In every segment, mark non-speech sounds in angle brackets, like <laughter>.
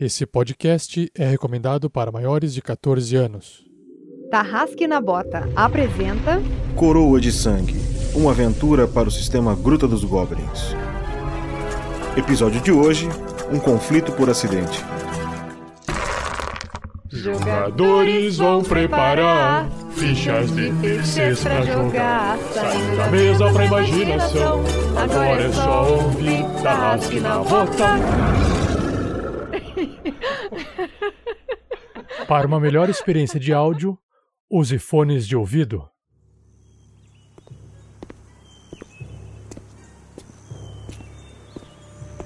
Esse podcast é recomendado para maiores de 14 anos. Tarrasque na Bota apresenta Coroa de Sangue Uma aventura para o sistema Gruta dos Goblins. Episódio de hoje: Um conflito por acidente. Jogadores vão preparar fichas de terceiros pra jogar. Saindo da mesa pra imaginação. Agora é só ouvir Tarrasque na Bota. Para uma melhor experiência de áudio, use fones de ouvido.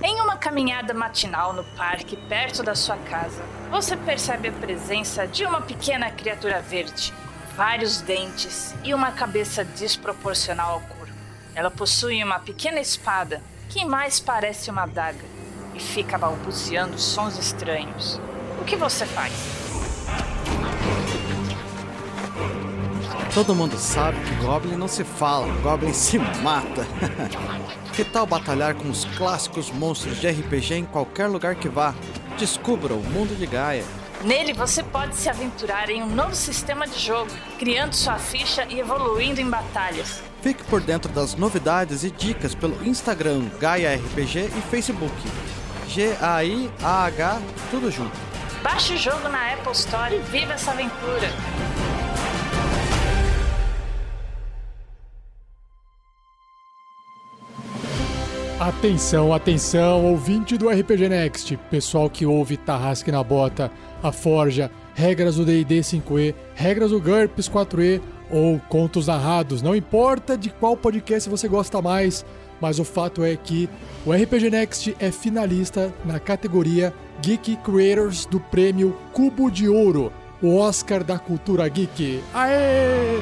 Em uma caminhada matinal no parque perto da sua casa, você percebe a presença de uma pequena criatura verde, vários dentes e uma cabeça desproporcional ao corpo. Ela possui uma pequena espada que mais parece uma adaga e fica balbuciando sons estranhos. O que você faz? Todo mundo sabe que Goblin não se fala, Goblin se mata. <laughs> que tal batalhar com os clássicos monstros de RPG em qualquer lugar que vá? Descubra o mundo de Gaia. Nele você pode se aventurar em um novo sistema de jogo, criando sua ficha e evoluindo em batalhas. Fique por dentro das novidades e dicas pelo Instagram Gaia RPG e Facebook. G-A-I-A-H, tudo junto. Baixe o jogo na Apple Store e viva essa aventura. Atenção, atenção, ouvinte do RPG Next, pessoal que ouve Tarrasque na Bota, a Forja, regras do D&D 5e, regras do GURPS 4e ou contos narrados, não importa de qual podcast você gosta mais, mas o fato é que o RPG Next é finalista na categoria Geek Creators do prêmio Cubo de Ouro, o Oscar da cultura geek. Aê!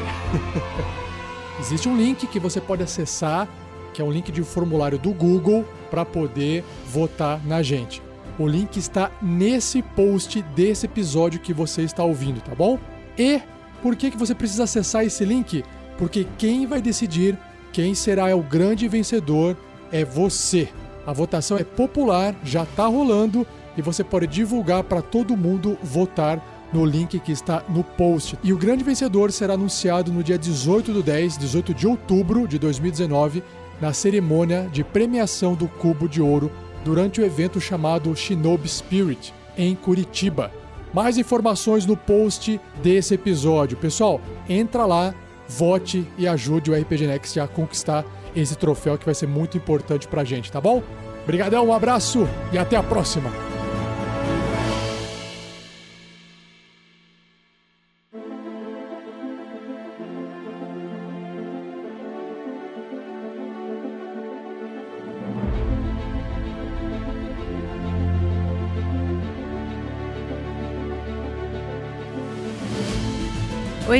<laughs> Existe um link que você pode acessar que é um link de um formulário do Google para poder votar na gente. O link está nesse post desse episódio que você está ouvindo, tá bom? E por que, que você precisa acessar esse link? Porque quem vai decidir quem será o grande vencedor é você. A votação é popular, já está rolando e você pode divulgar para todo mundo votar no link que está no post. E o grande vencedor será anunciado no dia 18 do 10, 18 de outubro de 2019, na cerimônia de premiação do Cubo de Ouro durante o evento chamado Shinobi Spirit, em Curitiba. Mais informações no post desse episódio. Pessoal, entra lá, vote e ajude o RPG Next a conquistar esse troféu que vai ser muito importante pra gente, tá bom? Obrigadão, um abraço e até a próxima!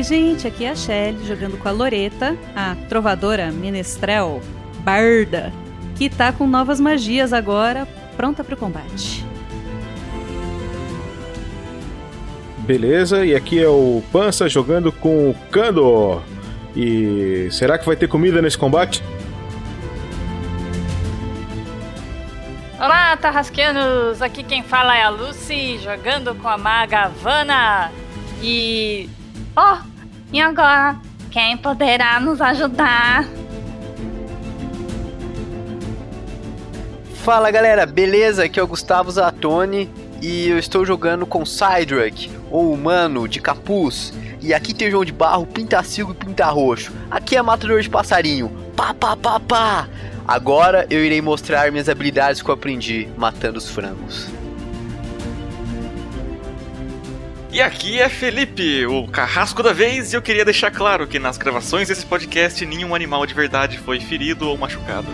Oi, gente, aqui é a Shelly jogando com a Loreta, a trovadora menestrel barda, que tá com novas magias agora, pronta para o combate. Beleza, e aqui é o Pança jogando com o Kando. E será que vai ter comida nesse combate? Olá, Tarrasqueanos! Aqui quem fala é a Lucy, jogando com a maga Havana. E. Oh, e agora? Quem poderá nos ajudar? Fala galera, beleza? Aqui é o Gustavo Zatoni e eu estou jogando com Cydrak, o humano de capuz. E aqui tem João de Barro, Pintacilgo e Pinta Roxo. Aqui é Matador de Passarinho. Pá, pá, pá, pá. Agora eu irei mostrar minhas habilidades que eu aprendi matando os frangos. E aqui é Felipe, o carrasco da vez, e eu queria deixar claro que nas gravações desse podcast nenhum animal de verdade foi ferido ou machucado.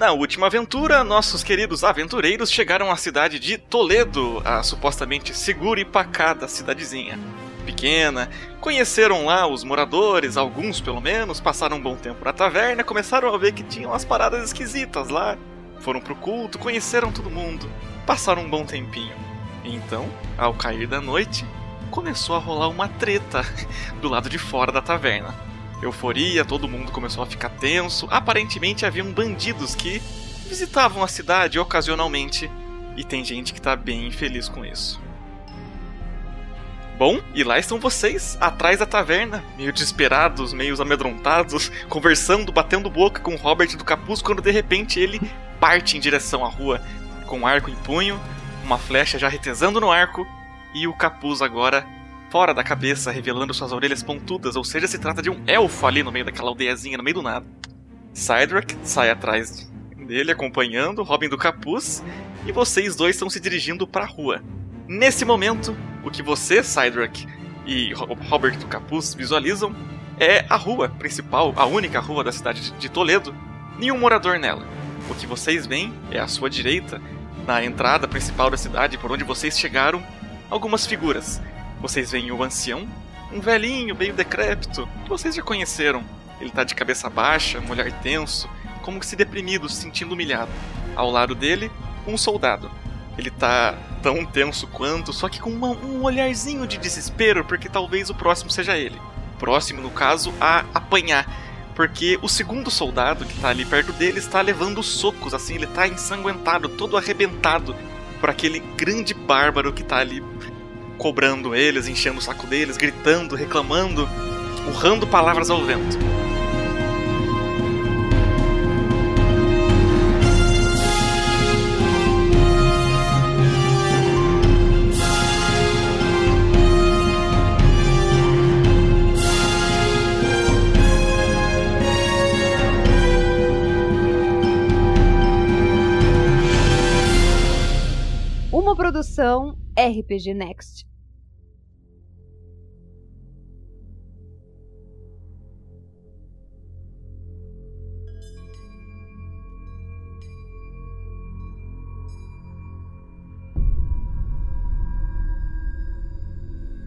Na última aventura, nossos queridos aventureiros chegaram à cidade de Toledo, a supostamente segura e pacata cidadezinha. Pequena, conheceram lá os moradores, alguns pelo menos, passaram um bom tempo na taverna, começaram a ver que tinham umas paradas esquisitas lá. Foram pro culto, conheceram todo mundo, passaram um bom tempinho. Então, ao cair da noite, começou a rolar uma treta <laughs> do lado de fora da taverna. Euforia, todo mundo começou a ficar tenso. Aparentemente haviam bandidos que visitavam a cidade ocasionalmente. E tem gente que tá bem infeliz com isso. Bom, e lá estão vocês, atrás da taverna, meio desesperados, meio amedrontados, <laughs> conversando, batendo boca com o Robert do capuz, quando de repente ele parte em direção à rua, com um arco em punho, uma flecha já retesando no arco, e o capuz agora fora da cabeça, revelando suas orelhas pontudas, ou seja, se trata de um elfo ali no meio daquela aldeiazinha, no meio do nada. Cydrak sai atrás dele, acompanhando, Robin do capuz, e vocês dois estão se dirigindo para a rua. Nesse momento, o que você, Cydrak, e Robert do capuz visualizam é a rua principal, a única rua da cidade de Toledo, nenhum morador nela. O que vocês veem é à sua direita, na entrada principal da cidade, por onde vocês chegaram, algumas figuras vocês veem o ancião, um velhinho meio decrépito, que vocês já conheceram. Ele tá de cabeça baixa, um olhar tenso, como se deprimido, se sentindo humilhado. Ao lado dele, um soldado. Ele tá tão tenso quanto, só que com uma, um olharzinho de desespero, porque talvez o próximo seja ele. Próximo, no caso, a apanhar. Porque o segundo soldado que tá ali perto dele está levando socos, assim, ele tá ensanguentado, todo arrebentado por aquele grande bárbaro que tá ali cobrando eles, enchendo o saco deles, gritando, reclamando, urrando palavras ao vento. Uma produção RPG Next.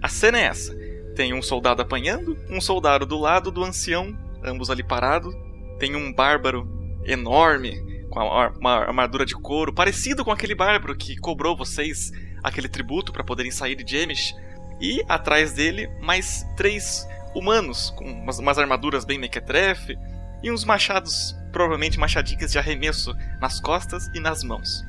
A cena é essa. Tem um soldado apanhando, um soldado do lado do ancião, ambos ali parados. Tem um bárbaro enorme, com uma armadura de couro, parecido com aquele bárbaro que cobrou vocês aquele tributo para poderem sair de Jemish. E atrás dele, mais três humanos, com umas, umas armaduras bem mequetrefe, e uns machados, provavelmente machadinhas de arremesso, nas costas e nas mãos.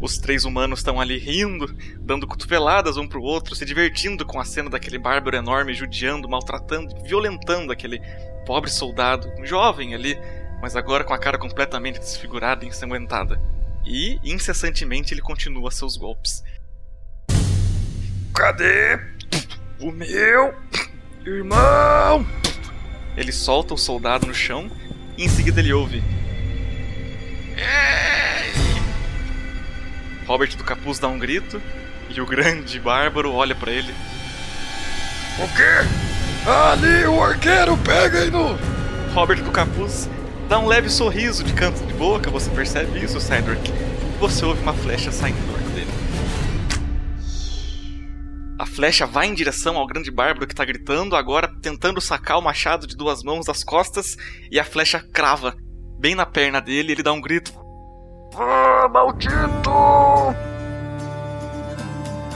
Os três humanos estão ali rindo, dando cotoveladas um pro outro, se divertindo com a cena daquele bárbaro enorme judiando, maltratando, violentando aquele pobre soldado, um jovem ali, mas agora com a cara completamente desfigurada e ensanguentada. E, incessantemente, ele continua seus golpes. Cadê o meu irmão? Ele solta o soldado no chão e em seguida ele ouve. Robert do Capuz dá um grito e o grande bárbaro olha para ele. O quê? Ali o arqueiro, peguem no! Robert do Capuz dá um leve sorriso de canto de boca, você percebe isso, Cedric? E você ouve uma flecha saindo do arco dele. A flecha vai em direção ao grande bárbaro que tá gritando, agora tentando sacar o machado de duas mãos das costas, e a flecha crava bem na perna dele, ele dá um grito. Ah, maldito!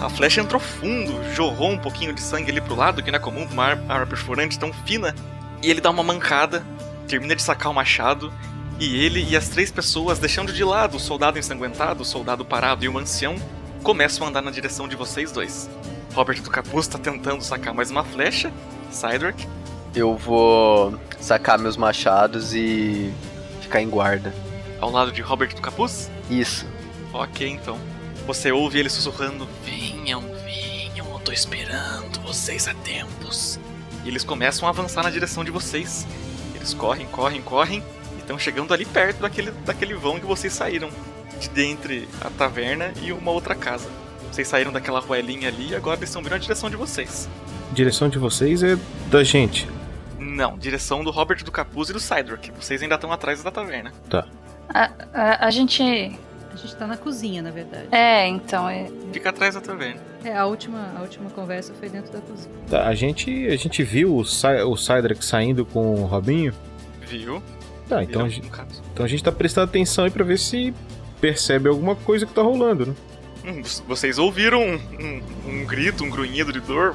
A flecha entrou fundo, jorrou um pouquinho de sangue ali pro lado, que não é comum uma arma perfurante tão fina. E ele dá uma mancada, termina de sacar o machado, e ele e as três pessoas, deixando de lado o soldado ensanguentado, o soldado parado e o ancião, começam a andar na direção de vocês dois. Robert do Capuz está tentando sacar mais uma flecha. Cydrak. Eu vou sacar meus machados e ficar em guarda. Ao lado de Robert do Capuz? Isso. Ok, então. Você ouve ele sussurrando: eu tô esperando vocês há tempos. E eles começam a avançar na direção de vocês. Eles correm, correm, correm e estão chegando ali perto daquele, daquele vão que vocês saíram. De dentre a taverna e uma outra casa. Vocês saíram daquela ruelinha ali e agora eles estão vindo na direção de vocês. Direção de vocês é da gente. Não, direção do Robert do Capuz e do Cydrock. Vocês ainda estão atrás da taverna. A, a, a gente. A gente tá na cozinha, na verdade. É, então. É... Fica atrás da taverna. É, a última, a última conversa foi dentro da cozinha. Tá, a gente, a gente viu o, Cy- o Cydrak saindo com o Robinho. Viu? Tá, então a, gente, então a gente tá prestando atenção aí pra ver se percebe alguma coisa que tá rolando, né? Hum, vocês ouviram um, um- um grito, um grunhido de dor.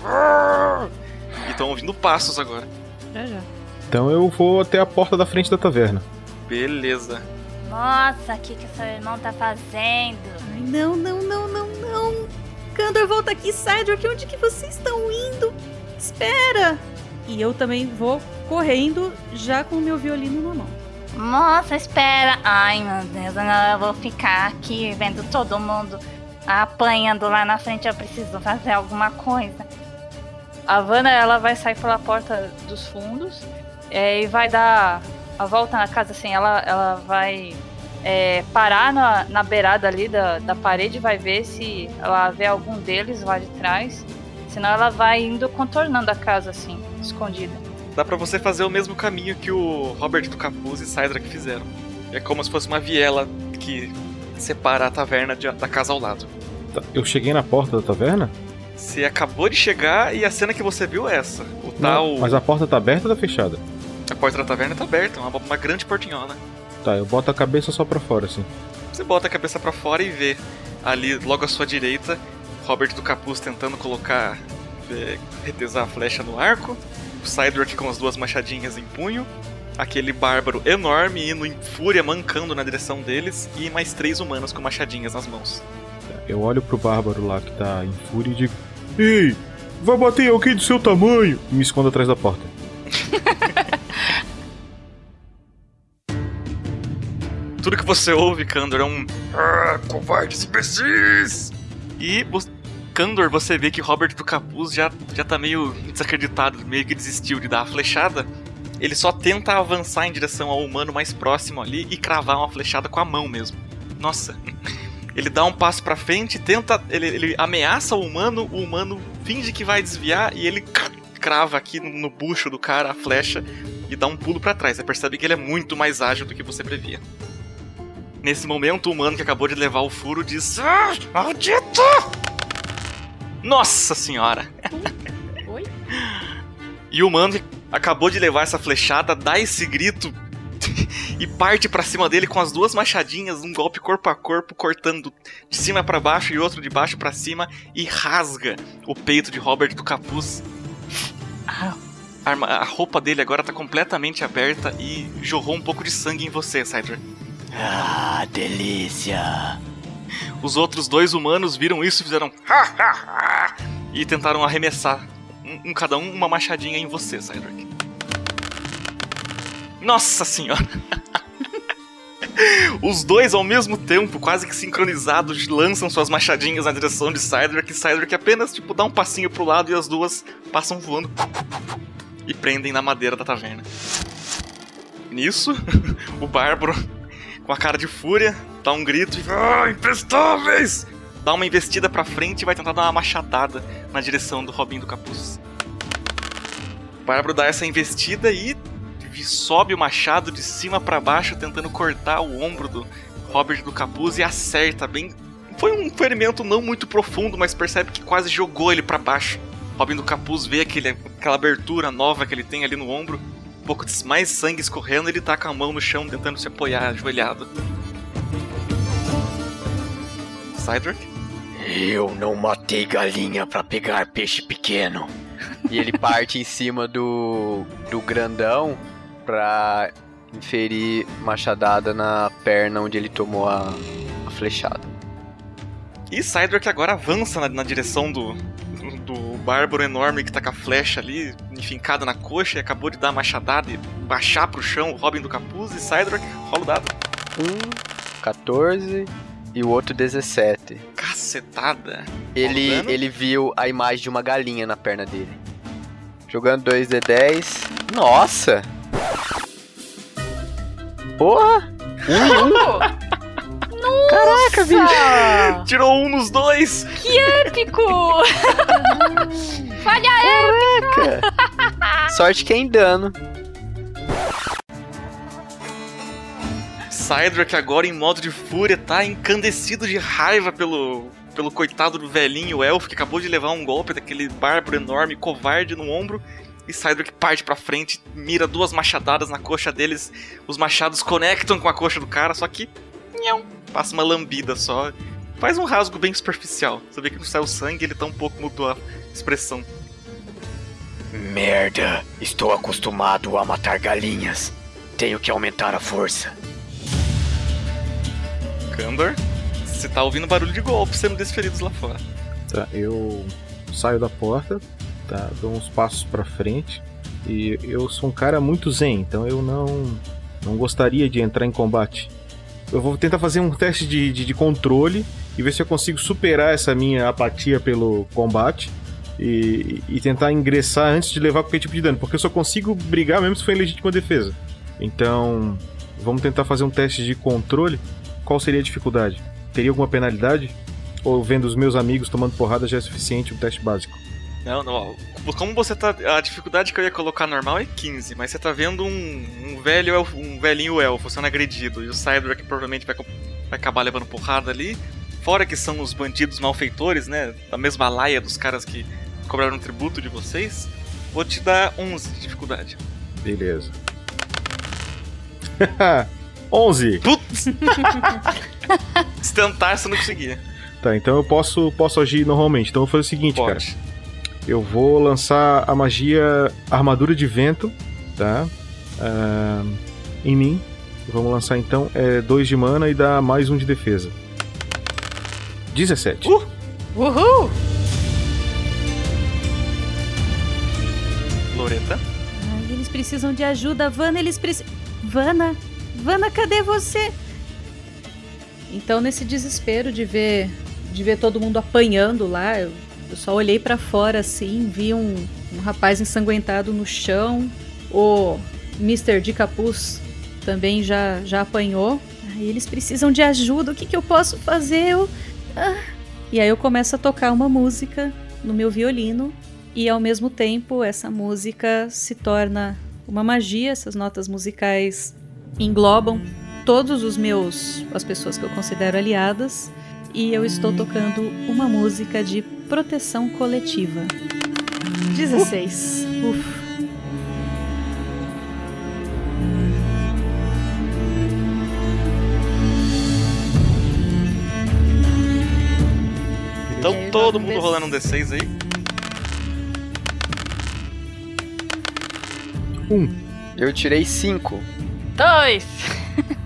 E estão ouvindo passos agora. Já já. Então eu vou até a porta da frente da taverna. Beleza. Nossa, o que, que seu irmão tá fazendo? Ai, não, não, não, não, não. Kandor, volta aqui, Cedric. Onde que vocês estão indo? Espera! E eu também vou correndo, já com o meu violino na mão. Moça, espera. Ai, meu Deus, eu vou ficar aqui vendo todo mundo apanhando lá na frente. Eu preciso fazer alguma coisa. A Vanna, ela vai sair pela porta dos fundos é, e vai dar a volta na casa, assim. Ela, ela vai é, parar na, na beirada ali da, da parede, vai ver se ela vê algum deles lá de trás. Senão ela vai indo contornando a casa, assim, escondida. Dá pra você fazer o mesmo caminho que o Robert do Capuz e Cydrak fizeram. É como se fosse uma viela que separa a taverna de- da casa ao lado. Tá, Eu cheguei na porta da taverna? Você acabou de chegar e a cena que você viu é essa. O tal. Não, mas a porta tá aberta ou tá fechada? A porta da taverna tá aberta, uma, uma grande portinhola. Tá, eu boto a cabeça só pra fora, assim. Você bota a cabeça pra fora e vê ali, logo à sua direita, Robert do Capuz tentando colocar. é, retesar a flecha no arco. O Cydrock com as duas machadinhas em punho. Aquele bárbaro enorme indo em fúria, mancando na direção deles. E mais três humanos com machadinhas nas mãos. Eu olho pro bárbaro lá que tá em fúria e digo: Ei, vai bater alguém do seu tamanho! E me escondo atrás da porta. <laughs> Tudo que você ouve, Kandor, é um. Ah, covardes imbecis! E, Kandor, você vê que Robert do Capuz já, já tá meio desacreditado, meio que desistiu de dar a flechada. Ele só tenta avançar em direção ao humano mais próximo ali e cravar uma flechada com a mão mesmo. Nossa. <laughs> Ele dá um passo pra frente, tenta. Ele, ele ameaça o humano, o humano finge que vai desviar e ele crava aqui no, no bucho do cara a flecha e dá um pulo pra trás. Você percebe que ele é muito mais ágil do que você previa. Nesse momento, o humano que acabou de levar o furo diz: Ah, maldito! Nossa senhora! Oi? E o humano que acabou de levar essa flechada dá esse grito <laughs> e parte pra cima dele com as duas machadinhas, um golpe corpo a corpo, cortando de cima pra baixo e outro de baixo pra cima e rasga o peito de Robert do capuz. A, arma- a roupa dele agora tá completamente aberta e jorrou um pouco de sangue em você, Cydra. Ah, delícia. Os outros dois humanos viram isso e fizeram e tentaram arremessar um, um cada um uma machadinha em você, Cydrak. Nossa senhora! <laughs> Os dois ao mesmo tempo, quase que sincronizados, lançam suas machadinhas na direção de Cydrak e Cydrak apenas tipo dá um passinho pro lado e as duas passam voando e prendem na madeira da taverna. Nisso, <laughs> o bárbaro, com a cara de fúria, dá um grito e Ah, imprestáveis! dá uma investida pra frente e vai tentar dar uma machadada na direção do Robin do Capuz. O Bárbaro dá essa investida e sobe o machado de cima pra baixo, tentando cortar o ombro do Robert do Capuz e acerta bem. Foi um ferimento não muito profundo, mas percebe que quase jogou ele pra baixo. Robin do Capuz vê aquele, aquela abertura nova que ele tem ali no ombro, pouco de mais sangue escorrendo, ele tá com a mão no chão tentando se apoiar, ajoelhado. Cydrak? Eu não matei galinha pra pegar peixe pequeno. E ele parte em cima do, do grandão pra inferir machadada na perna onde ele tomou a, a flechada. E Cydrak agora avança na, na direção do, do bárbaro enorme que tá com a flecha ali, enfincada na coxa, e acabou de dar a machadada e baixar pro chão o Robin do Capuz. E Cydrak rola o dado. Um, 14 e o outro 17. Cacetada. Ele, ele viu a imagem de uma galinha na perna dele. Jogando 2d10. Nossa! Porra! Um um! <laughs> Caraca, bicho! Tirou um nos dois! Que épico! <laughs> Falha épica! Sorte que é em dano. Cydrak agora em modo de fúria tá encandecido de raiva pelo, pelo coitado do velhinho elfo que acabou de levar um golpe daquele bárbaro enorme, covarde no ombro. E Cydrak parte pra frente, mira duas machadadas na coxa deles. Os machados conectam com a coxa do cara, só que. Nhão, passa uma lambida só. Faz um rasgo bem superficial. Você vê que não saiu sangue ele tá um pouco mudou a expressão. Merda, estou acostumado a matar galinhas. Tenho que aumentar a força. Kandor, você tá ouvindo barulho de golpes sendo desferidos lá fora. Tá, eu saio da porta, tá, dou uns passos pra frente e eu sou um cara muito zen, então eu não não gostaria de entrar em combate. Eu vou tentar fazer um teste de, de, de controle e ver se eu consigo superar essa minha apatia pelo combate e, e tentar ingressar antes de levar qualquer tipo de dano, porque eu só consigo brigar mesmo se for em legítima defesa. Então, vamos tentar fazer um teste de controle. Qual seria a dificuldade? Teria alguma penalidade? Ou vendo os meus amigos tomando porrada já é suficiente um teste básico? Não, não. Como você tá. A dificuldade que eu ia colocar normal é 15, mas você tá vendo um, um velho elfo- um velhinho elfo sendo agredido. E o Cydrak provavelmente vai, vai acabar levando porrada ali. Fora que são os bandidos malfeitores, né? Da mesma laia dos caras que cobraram tributo de vocês. Vou te dar 11 de dificuldade. Beleza. <laughs> 11! Putz! Se tentar, você não conseguia. Tá, então eu posso, posso agir normalmente. Então eu vou fazer o seguinte, cara. Eu vou lançar a magia Armadura de Vento, tá? Ah, em mim. Vamos lançar então 2 de mana e dá mais um de defesa. 17. Uhul! Loreta. Ai, eles precisam de ajuda, Vana, eles precisam. Vana, Vana, cadê você? Então, nesse desespero de ver, de ver todo mundo apanhando lá, eu, eu só olhei pra fora assim, vi um, um rapaz ensanguentado no chão. O Mr. de Capuz também já, já apanhou. Eles precisam de ajuda, o que, que eu posso fazer? Eu... Ah. E aí eu começo a tocar uma música no meu violino e ao mesmo tempo essa música se torna uma magia, essas notas musicais englobam todos os meus as pessoas que eu considero aliadas e eu estou tocando uma música de proteção coletiva. 16. Uf. Então todo mundo rolando um D6 aí. Um. Eu tirei 5. Dois! <laughs>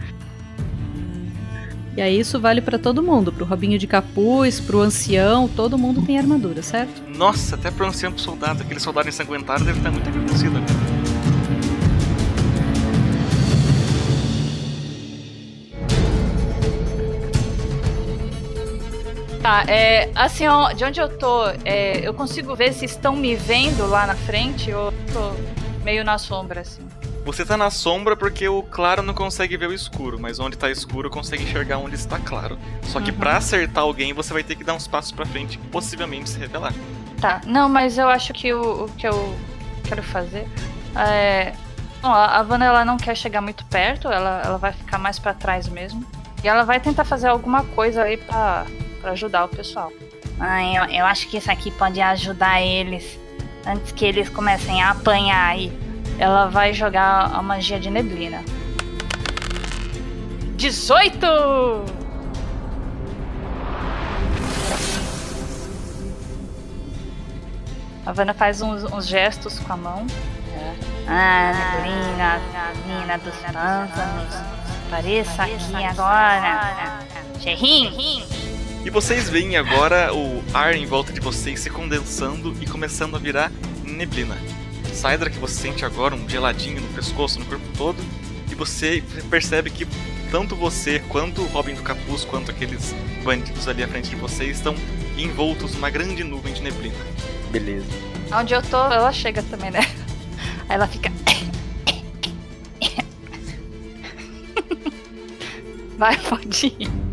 E aí isso vale pra todo mundo, pro Robinho de Capuz, pro ancião, todo mundo tem armadura, certo? Nossa, até pro ancião pro soldado, aquele soldado ensanguentado deve estar muito agradecido agora. Tá, é. Assim, ó, de onde eu tô, é, eu consigo ver se estão me vendo lá na frente ou tô meio na sombra, assim. Você tá na sombra porque o claro não consegue ver o escuro, mas onde tá escuro consegue enxergar onde está claro. Só que Uhum. pra acertar alguém você vai ter que dar uns passos pra frente e possivelmente se revelar. Tá, não, mas eu acho que o, o que eu quero fazer é. Bom, a Vanna ela não quer chegar muito perto, ela, ela vai ficar mais pra trás mesmo. E ela vai tentar fazer alguma coisa aí pra, pra ajudar o pessoal. Ai, eu, eu acho que isso aqui pode ajudar eles antes que eles comecem a apanhar aí. Ela vai jogar a magia de neblina. 18! A Vanna faz uns, uns gestos com a mão. Ah, neblina, neblina dos pântanos. Apareça aqui agora. Xerrim! E vocês veem agora o ar em volta de vocês se condensando e começando a virar neblina. Sidra que você sente agora um geladinho no pescoço, no corpo todo, e você percebe que tanto você quanto o Robin do Capuz, quanto aqueles bandidos ali à frente de vocês estão envoltos numa grande nuvem de neblina. Beleza. Onde eu tô, ela chega também, né? Aí ela fica. Vai, pode ir.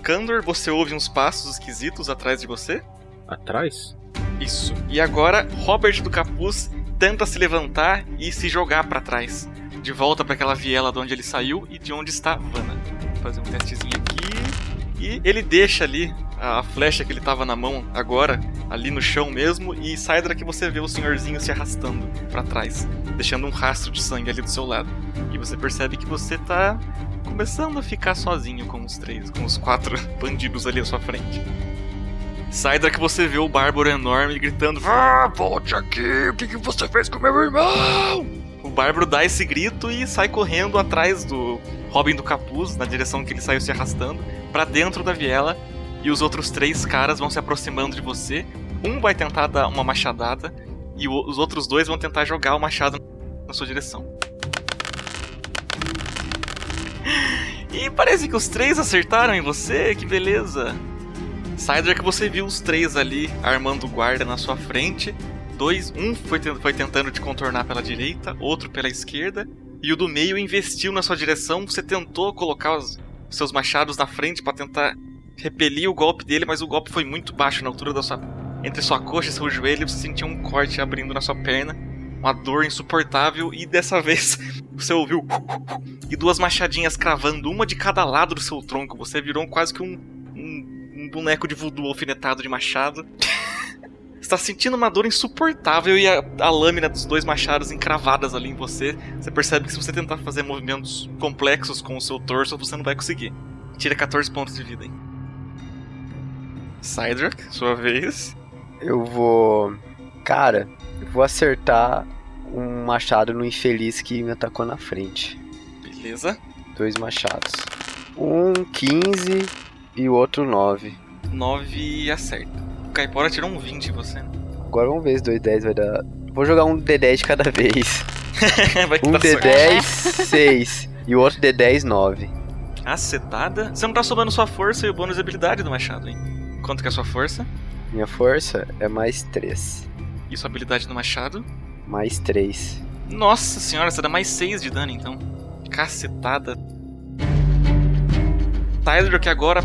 Kandor, você ouve uns passos esquisitos atrás de você? Atrás? Isso. E agora, Robert do Capuz tenta se levantar e se jogar pra trás. De volta pra aquela viela de onde ele saiu e de onde está Vanna. Vou fazer um testezinho aqui. E ele deixa ali a flecha que ele tava na mão agora, ali no chão mesmo, e Saidra que você vê o senhorzinho se arrastando pra trás, deixando um rastro de sangue ali do seu lado. E você percebe que você tá começando a ficar sozinho com os três, com os quatro <laughs> bandidos ali à sua frente. Saidra que você vê o bárbaro enorme gritando: Ah, volte aqui! O que, que você fez com meu irmão? O bárbaro dá esse grito e sai correndo atrás do Robin do Capuz, na direção que ele saiu se arrastando, pra dentro da viela. E os outros três caras vão se aproximando de você. Um vai tentar dar uma machadada e os outros dois vão tentar jogar o machado na sua direção. <laughs> E parece que os três acertaram em você, que beleza! Sider que você viu os três ali armando guarda na sua frente. Dois, um foi, ten- foi tentando te contornar pela direita, outro pela esquerda, e o do meio investiu na sua direção. Você tentou colocar os seus machados na frente para tentar repelir o golpe dele, mas o golpe foi muito baixo na altura da sua entre sua coxa e seu joelho. Você sentiu um corte abrindo na sua perna, uma dor insuportável e dessa <laughs> vez você ouviu e duas machadinhas cravando uma de cada lado do seu tronco. Você virou quase que um, um, um boneco de voodoo alfinetado de machado. Está sentindo uma dor insuportável e a, a lâmina dos dois machados encravadas ali em você. Você percebe que se você tentar fazer movimentos complexos com o seu torso, você não vai conseguir. Tira 14 pontos de vida, hein? Cydrak, sua vez. Eu vou. Cara, eu vou acertar um machado no infeliz que me atacou na frente. Beleza. Dois machados. Um 15 e o outro 9. 9 acerta. O Caipora tirou um 20 em você. né? Agora vamos ver se 2 10 vai dar. Vou jogar um D10 de cada vez. <laughs> vai Um dá sorte. D10 6 e o outro D10 9. Acertada. Você não tá somando sua força e o bônus de habilidade do machado, hein? Quanto que é a sua força? Minha força é mais 3. E sua habilidade do machado? Mais 3. Nossa senhora, você dá mais 6 de dano então. Cacetada. Tyler que agora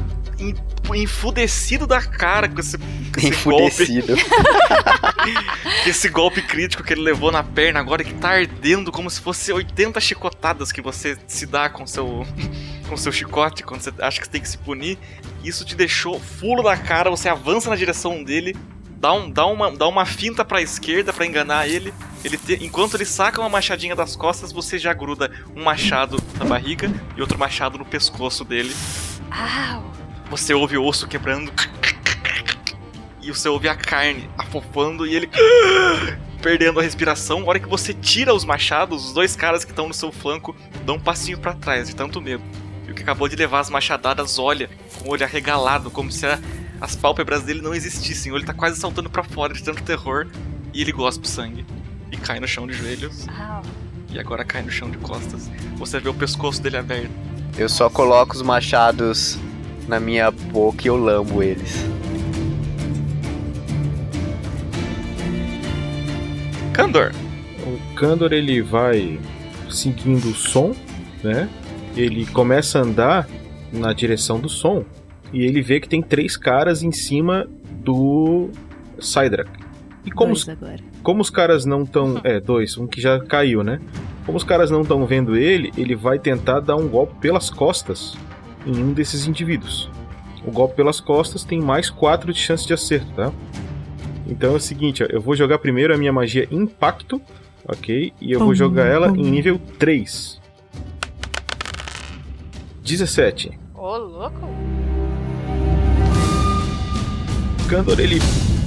enfudecido da cara com esse, com esse Enfudecido. golpe. <laughs> Com esse golpe crítico que ele levou na perna agora que tá ardendo como se fosse 80 chicotadas que você se dá com seu <laughs> com seu chicote quando você acha que você tem que se punir. Isso te deixou fulo da cara, você avança na direção dele, dá, um, dá, uma, dá uma finta pra esquerda pra enganar ele. ele te- enquanto ele saca uma machadinha das costas, você já gruda um machado na barriga e outro machado no pescoço dele. Au! Você ouve o osso quebrando. E você ouve a carne afofando e ele perdendo a respiração. A hora que você tira os machados, os dois caras que estão no seu flanco dão um passinho pra trás de tanto medo. E o que acabou de levar as machadadas olha com o olho arregalado, como se a- as pálpebras dele não existissem. Ou ele tá quase saltando pra fora de tanto terror. E ele gospe sangue. E cai no chão de joelhos. E agora cai no chão de costas. Você vê o pescoço dele aberto. Eu só coloco os machados na minha boca e eu lambo eles. Candor. O Kandor ele vai seguindo o som, né? Ele começa a andar na direção do som e ele vê que tem três caras em cima do Cydrak. E como os, Dois agora. como os caras não estão. É, dois, um que já caiu, né? Como os caras não estão vendo ele, ele vai tentar dar um golpe pelas costas em um desses indivíduos. O golpe pelas costas tem mais 4 de chance de acerto, tá? Então é o seguinte, ó, eu vou jogar primeiro a minha magia Impacto, ok? E eu vou jogar ela em nível 3. 17. Ô, louco. Kandor ele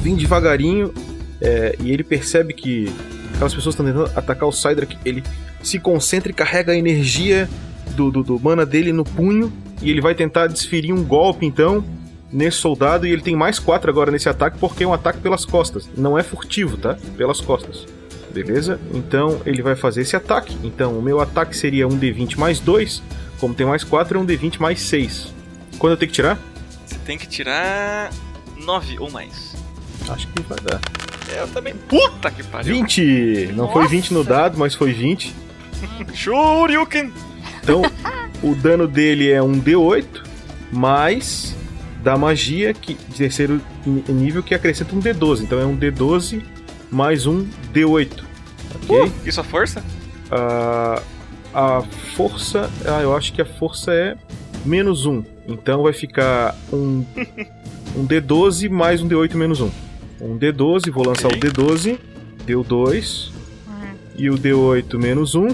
vem devagarinho é, e ele percebe que aquelas pessoas estão tentando atacar o Cydrak. Ele se concentra e carrega a energia do, do, do mana dele no punho e ele vai tentar desferir um golpe então nesse soldado e ele tem mais 4 agora nesse ataque porque é um ataque pelas costas. Não é furtivo, tá? Pelas costas. Beleza? Então ele vai fazer esse ataque. Então o meu ataque seria um D20 mais 2. Como tem mais 4, é um D20 mais 6. Quando eu tenho que tirar? Você tem que tirar 9 ou mais. Acho que vai dar. É, eu também. Puta que pariu. 20! Não foi Nossa. 20 no dado, mas foi 20. <laughs> Shoryuken! Então, <laughs> o dano dele é um D8, mais da magia que, de terceiro nível que acrescenta um D12. Então é um D12 mais um D8. Ok? Uh, isso é força? Ah, a força. Ah, eu acho que a força é menos um. Então vai ficar um, <laughs> um D12 mais um D8 menos um. Um D12, vou lançar o D12. Deu 2. E o D8 menos um.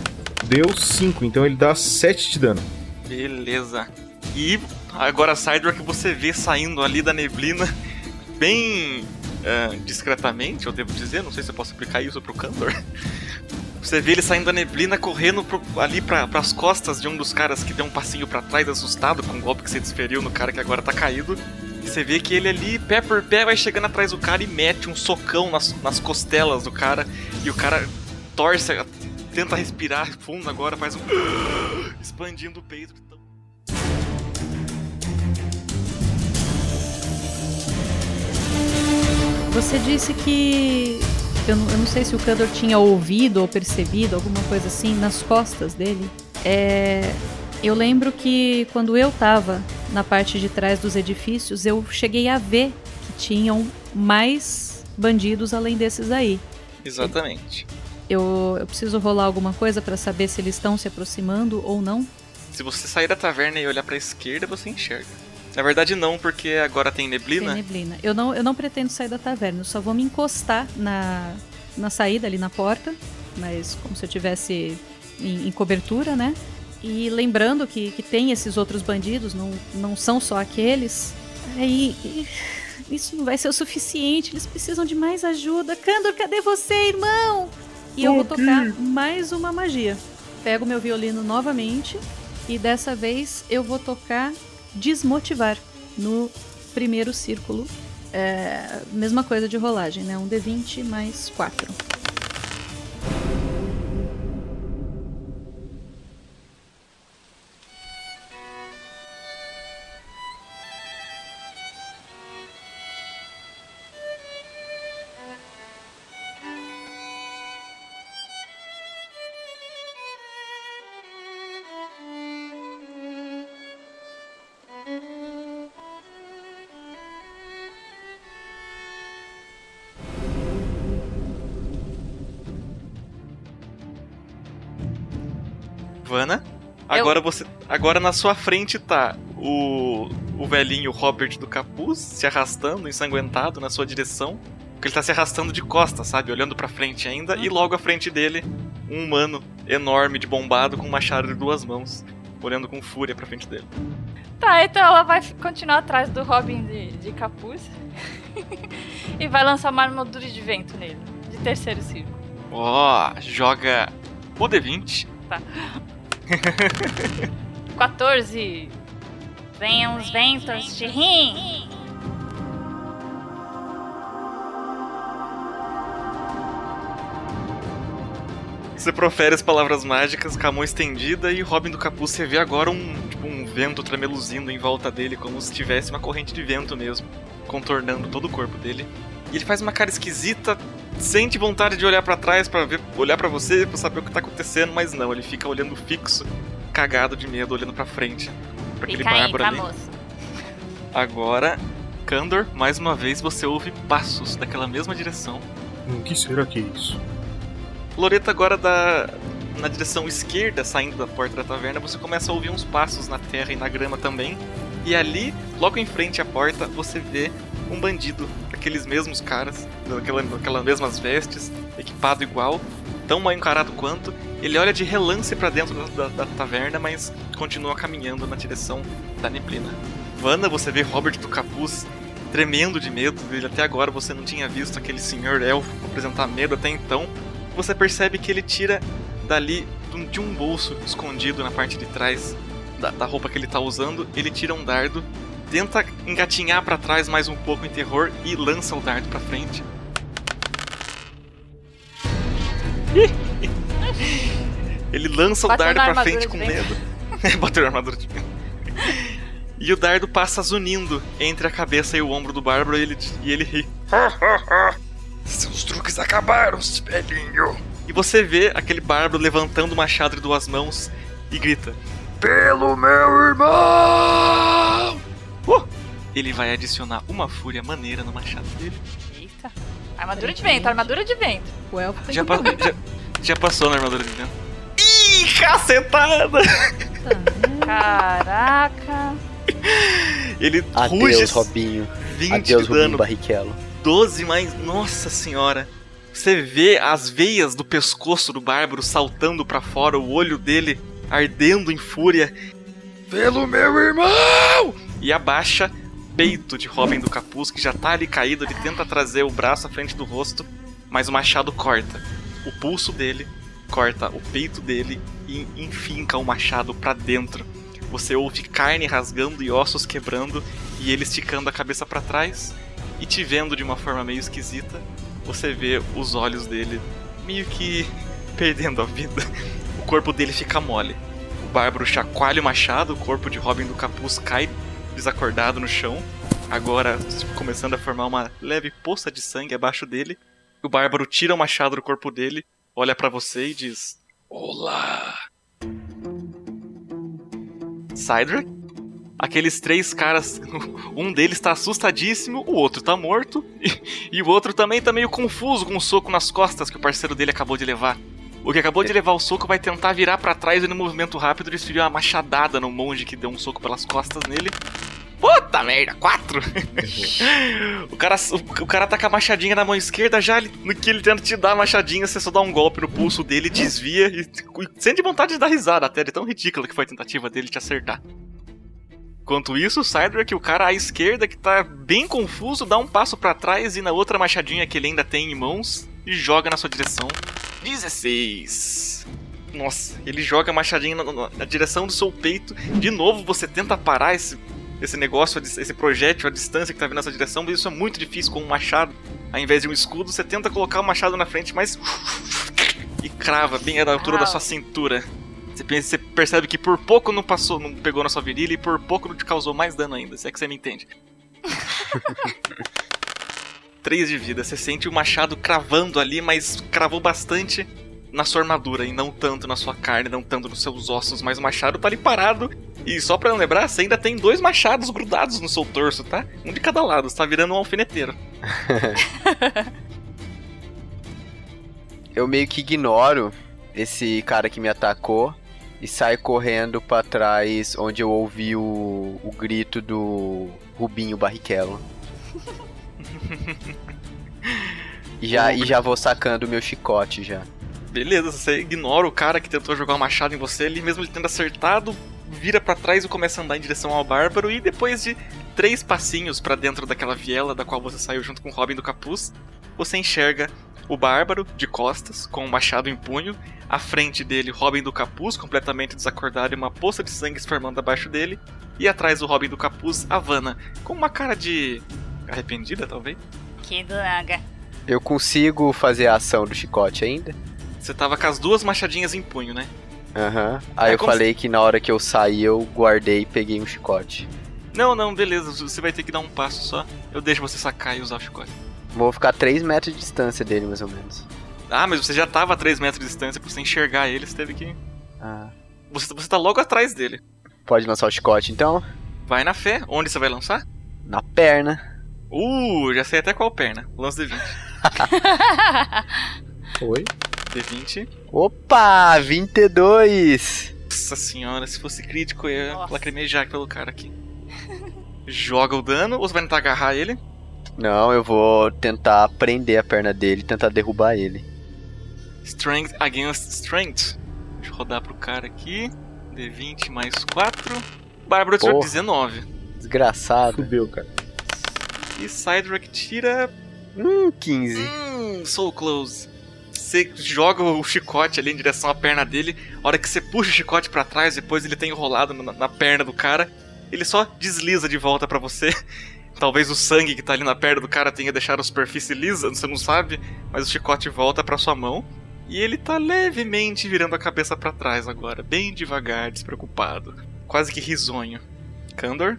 Deu 5. Então ele dá 7 de dano. Beleza. E agora, Sidewalk, você vê saindo ali da neblina, bem ah, discretamente, eu devo dizer, não sei se eu posso explicar isso pro Kandor. Você vê ele saindo da neblina, correndo pro- ali pra, pras costas de um dos caras que deu um passinho pra trás, assustado com o golpe que você desferiu no cara que agora tá caído. E você vê que ele ali, pé por pé, vai chegando atrás do cara e mete um socão nas, nas costelas do cara. E o cara torce, tenta respirar fundo agora, faz um. <gasps> expandindo o peito. Você disse que. Eu não, eu não sei se o Kandor tinha ouvido ou percebido alguma coisa assim nas costas dele. É, eu lembro que quando eu tava na parte de trás dos edifícios, eu cheguei a ver que tinham mais bandidos além desses aí. Exatamente. Eu, eu preciso rolar alguma coisa pra saber se eles estão se aproximando ou não. Se você sair da taverna e olhar pra esquerda, você enxerga. Na verdade, não, porque agora tem neblina. Tem neblina. Eu não, eu não pretendo sair da taverna, eu só vou me encostar na, na saída, ali na porta, mas como se eu tivesse em, em cobertura, né? E lembrando que, que tem esses outros bandidos, não, não são só aqueles. Aí. e- Isso não vai ser o suficiente, eles precisam de mais ajuda. Kandor, cadê você, irmão? E eu vou tocar mais uma magia. Pego meu violino novamente e dessa vez eu vou tocar desmotivar no primeiro círculo. É, mesma coisa de rolagem, né? Um D20 mais 4. Agora você. Agora na sua frente tá o. o velhinho Robert do capuz se arrastando, ensanguentado na sua direção. Porque ele tá se arrastando de costas, sabe? Olhando pra frente ainda. E logo à frente dele, um humano enorme de bombado com um machado de duas mãos. Olhando com fúria pra frente dele. Tá, então ela vai continuar atrás do Robin de, de capuz. <laughs> e vai lançar uma armadura de vento nele. De terceiro círculo. Ó, joga o D20. Tá. <laughs> 14. Venham os ventos de rim. Você profere as palavras mágicas com a mão estendida e Robin do Capuz você vê agora um, tipo, um vento tremeluzindo em volta dele, como se tivesse uma corrente de vento mesmo, contornando todo o corpo dele. E ele faz uma cara esquisita, sente vontade de olhar pra trás para ver, olhar pra você, pra saber o que tá acontecendo, mas não, ele fica olhando fixo, cagado de medo, olhando pra frente. Pra aquele bárbaro ali. moço? Agora, Kandor, mais uma vez você ouve passos daquela mesma direção. O que será que é isso? Loreta agora da na direção esquerda, saindo da porta da taverna, você começa a ouvir uns passos na terra e na grama também. E ali, logo em frente à porta, você vê um bandido, aqueles mesmos caras, daquela, daquelas mesmas vestes, equipado igual, tão mal encarado quanto. Ele olha de relance pra dentro da, da- da taverna, mas continua caminhando na direção da neblina. Vana, você vê Robert do capuz tremendo de medo. Ele até agora você não tinha visto aquele senhor elfo apresentar medo até então. Você percebe que ele tira dali de um- bolso escondido na parte de trás da, da roupa que ele tá usando, ele tira um dardo, tenta engatinhar pra trás mais um pouco em terror e lança o dardo pra frente. <laughs> Ele lança o dardo pra frente com medo. <laughs> Bateu na armadura de vento. E o dardo passa zunindo entre a cabeça e o ombro do Bárbaro e ele, e ele ri. <laughs> Seus truques acabaram, velhinho. E você vê aquele Bárbaro levantando o machado de duas mãos e grita: Pelo meu irmão! Ele vai adicionar uma fúria maneira no machado dele. Eita. Armadura de vento, armadura de vento. O elfo tem Já, pa- já, já passou na armadura de vento. Ih, cacetada! <laughs> Caraca. Ele Adeus, ruge Robinho. 20 Adeus, de dano. Barrichello. 12 mais. Nossa senhora. Você vê as veias do pescoço do bárbaro saltando pra fora, o olho dele ardendo em fúria. Pelo meu irmão! E abaixa peito de Robin do Capuz, que já tá ali caído. Ele tenta trazer o braço à frente do rosto, mas o machado corta. O pulso dele corta o peito dele e enfinca o machado pra dentro. Você ouve carne rasgando e ossos quebrando e ele esticando a cabeça pra trás e te vendo de uma forma meio esquisita. Você vê os olhos dele meio que <laughs> perdendo a vida. O corpo dele fica mole. O bárbaro chacoalha o machado, o corpo de Robin do Capuz cai desacordado no chão, agora começando a formar uma leve poça de sangue abaixo dele. O bárbaro tira o machado do corpo dele, olha pra você e diz: Olá. Cydrak? Aqueles três caras, <laughs> um deles tá assustadíssimo, o outro tá morto, e, <laughs> e o outro também tá meio confuso com o soco nas costas que o parceiro dele acabou de levar. O que acabou de levar o soco vai tentar virar pra trás e no movimento rápido desferir uma machadada no monge que deu um soco pelas costas nele. Puta merda, quatro! o, cara, o, o cara tá com a machadinha na mão esquerda, já ele- no que ele tenta te dar a machadinha, você só dá um golpe no pulso dele, desvia e, e sente vontade de dar risada até, de tão ridícula que foi a tentativa dele te acertar. Enquanto isso, o Cydrak, o cara à esquerda, que tá bem confuso, dá um passo pra trás e na outra machadinha que ele ainda tem em mãos e joga na sua direção. 16. Nossa, ele joga a machadinha na, na- na direção do seu peito. De novo, você tenta parar esse, esse negócio, esse projétil à distância que tá vindo nessa direção, mas isso é muito difícil com um machado. Ao invés de um escudo, você tenta colocar o machado na frente, mas. E crava bem à altura da sua cintura. Você, pensa, você percebe que por pouco não passou, não pegou na sua virilha e por pouco não te causou mais dano ainda, se é que você me entende. <laughs> 3 de vida, você sente o machado cravando ali, mas cravou bastante na sua armadura e não tanto na sua carne, não tanto nos seus ossos, mas o machado tá ali parado. E só pra lembrar, você ainda tem dois machados grudados no seu torso, tá? Um de cada lado, você tá virando um alfineteiro. <laughs> Eu meio que ignoro esse cara que me atacou e saio correndo pra trás onde eu ouvi o, o grito do Rubinho Barrichello. <laughs> E já, e já vou sacando o meu chicote já. Beleza, você ignora o cara que tentou jogar o machado em você, ele mesmo ele tendo acertado, vira pra trás e começa a andar em direção ao bárbaro e depois de três passinhos pra dentro daquela viela da qual você saiu junto com o Robin do Capuz, você enxerga o bárbaro de costas com o machado em punho, à frente dele Robin do Capuz completamente desacordado e uma poça de sangue se formando abaixo dele, e atrás do Robin do Capuz Havana com uma cara de arrependida talvez. Que droga. Eu consigo fazer a ação do chicote ainda? Você tava com as duas machadinhas em punho, né? Aham. Aí É eu falei que na hora que eu saí eu guardei e peguei um chicote. Não, não, beleza, você vai ter que dar um passo só. Eu deixo você sacar e usar o chicote. Vou ficar 3 metros de distância dele, mais ou menos. Ah, mas você já tava a 3 metros de distância, pra você enxergar ele, você teve que. Ah. Você, você tá logo atrás dele. Pode lançar o chicote então? Vai na fé. Onde você vai lançar? Na perna. Uh, já sei até qual perna. Lance D20. <laughs> Oi? D20. Opa! 22! Nossa senhora, se fosse crítico, eu ia lacrimejar pelo cara aqui. Joga o dano, ou você vai tentar agarrar ele? Não, eu vou tentar prender a perna dele, tentar derrubar ele. Strength against Strength. Deixa eu rodar pro cara aqui. D20 mais 4. Bárbaro tirou Porra. 19. Desgraçado. Fudeu, cara. E Cydrak tira. Hum, 15. Hum, so close. Você joga o chicote ali em direção à perna dele. A hora que você puxa o chicote pra trás, depois ele tem enrolado na, na perna do cara. Ele só desliza de volta pra você. <laughs> Talvez o sangue que tá ali na perna do cara tenha deixado a superfície lisa, você não sabe, mas o chicote volta pra sua mão. E ele tá levemente virando a cabeça pra trás agora, bem devagar, despreocupado. Quase que risonho. Kandor?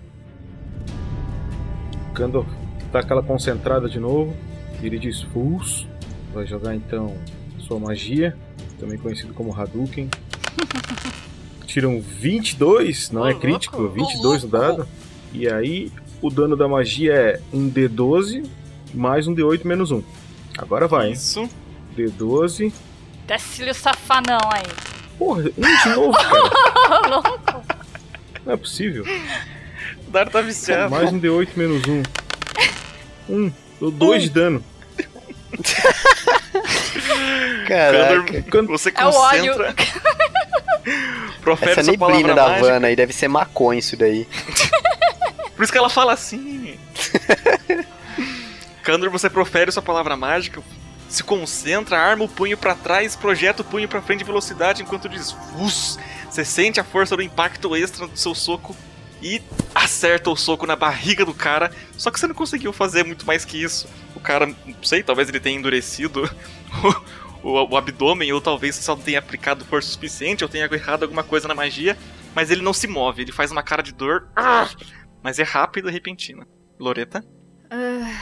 Kandor dá aquela concentrada de novo. Ele diz Fools. Vai jogar então sua magia, também conhecido como Hadouken. <laughs> Tiram 22, não é crítico, 22 no dado. E aí o dano da magia é um D12 mais um D8 menos um. Agora vai, hein? Isso. D12. Desce-lhe o safanão aí. Porra, um de novo, <laughs> cara. Louco. Não é possível. O Daro tá viciado. Mais um D8 menos um. Um. Deu dois de dano. <laughs> Caraca. Quando- Você É o óleo. concentra. <laughs> profere Essa sua palavra neblina da mágica. Havana aí deve ser maconha isso daí. Por isso que ela fala assim. Kandor, você profere sua palavra mágica, se concentra, arma o punho pra trás, projeta o punho pra frente em velocidade enquanto diz Vus! Você sente a força do impacto extra do seu soco e acerta o soco na barriga do cara. Só que você não conseguiu fazer muito mais que isso. O cara, não sei, talvez ele tenha endurecido <laughs> o, o- abdômen, ou talvez só tenha aplicado força suficiente, ou tenha errado alguma coisa na magia. Mas ele não se move, ele faz uma cara de dor. Ah! Mas é rápido e repentino. Loreta? Ah,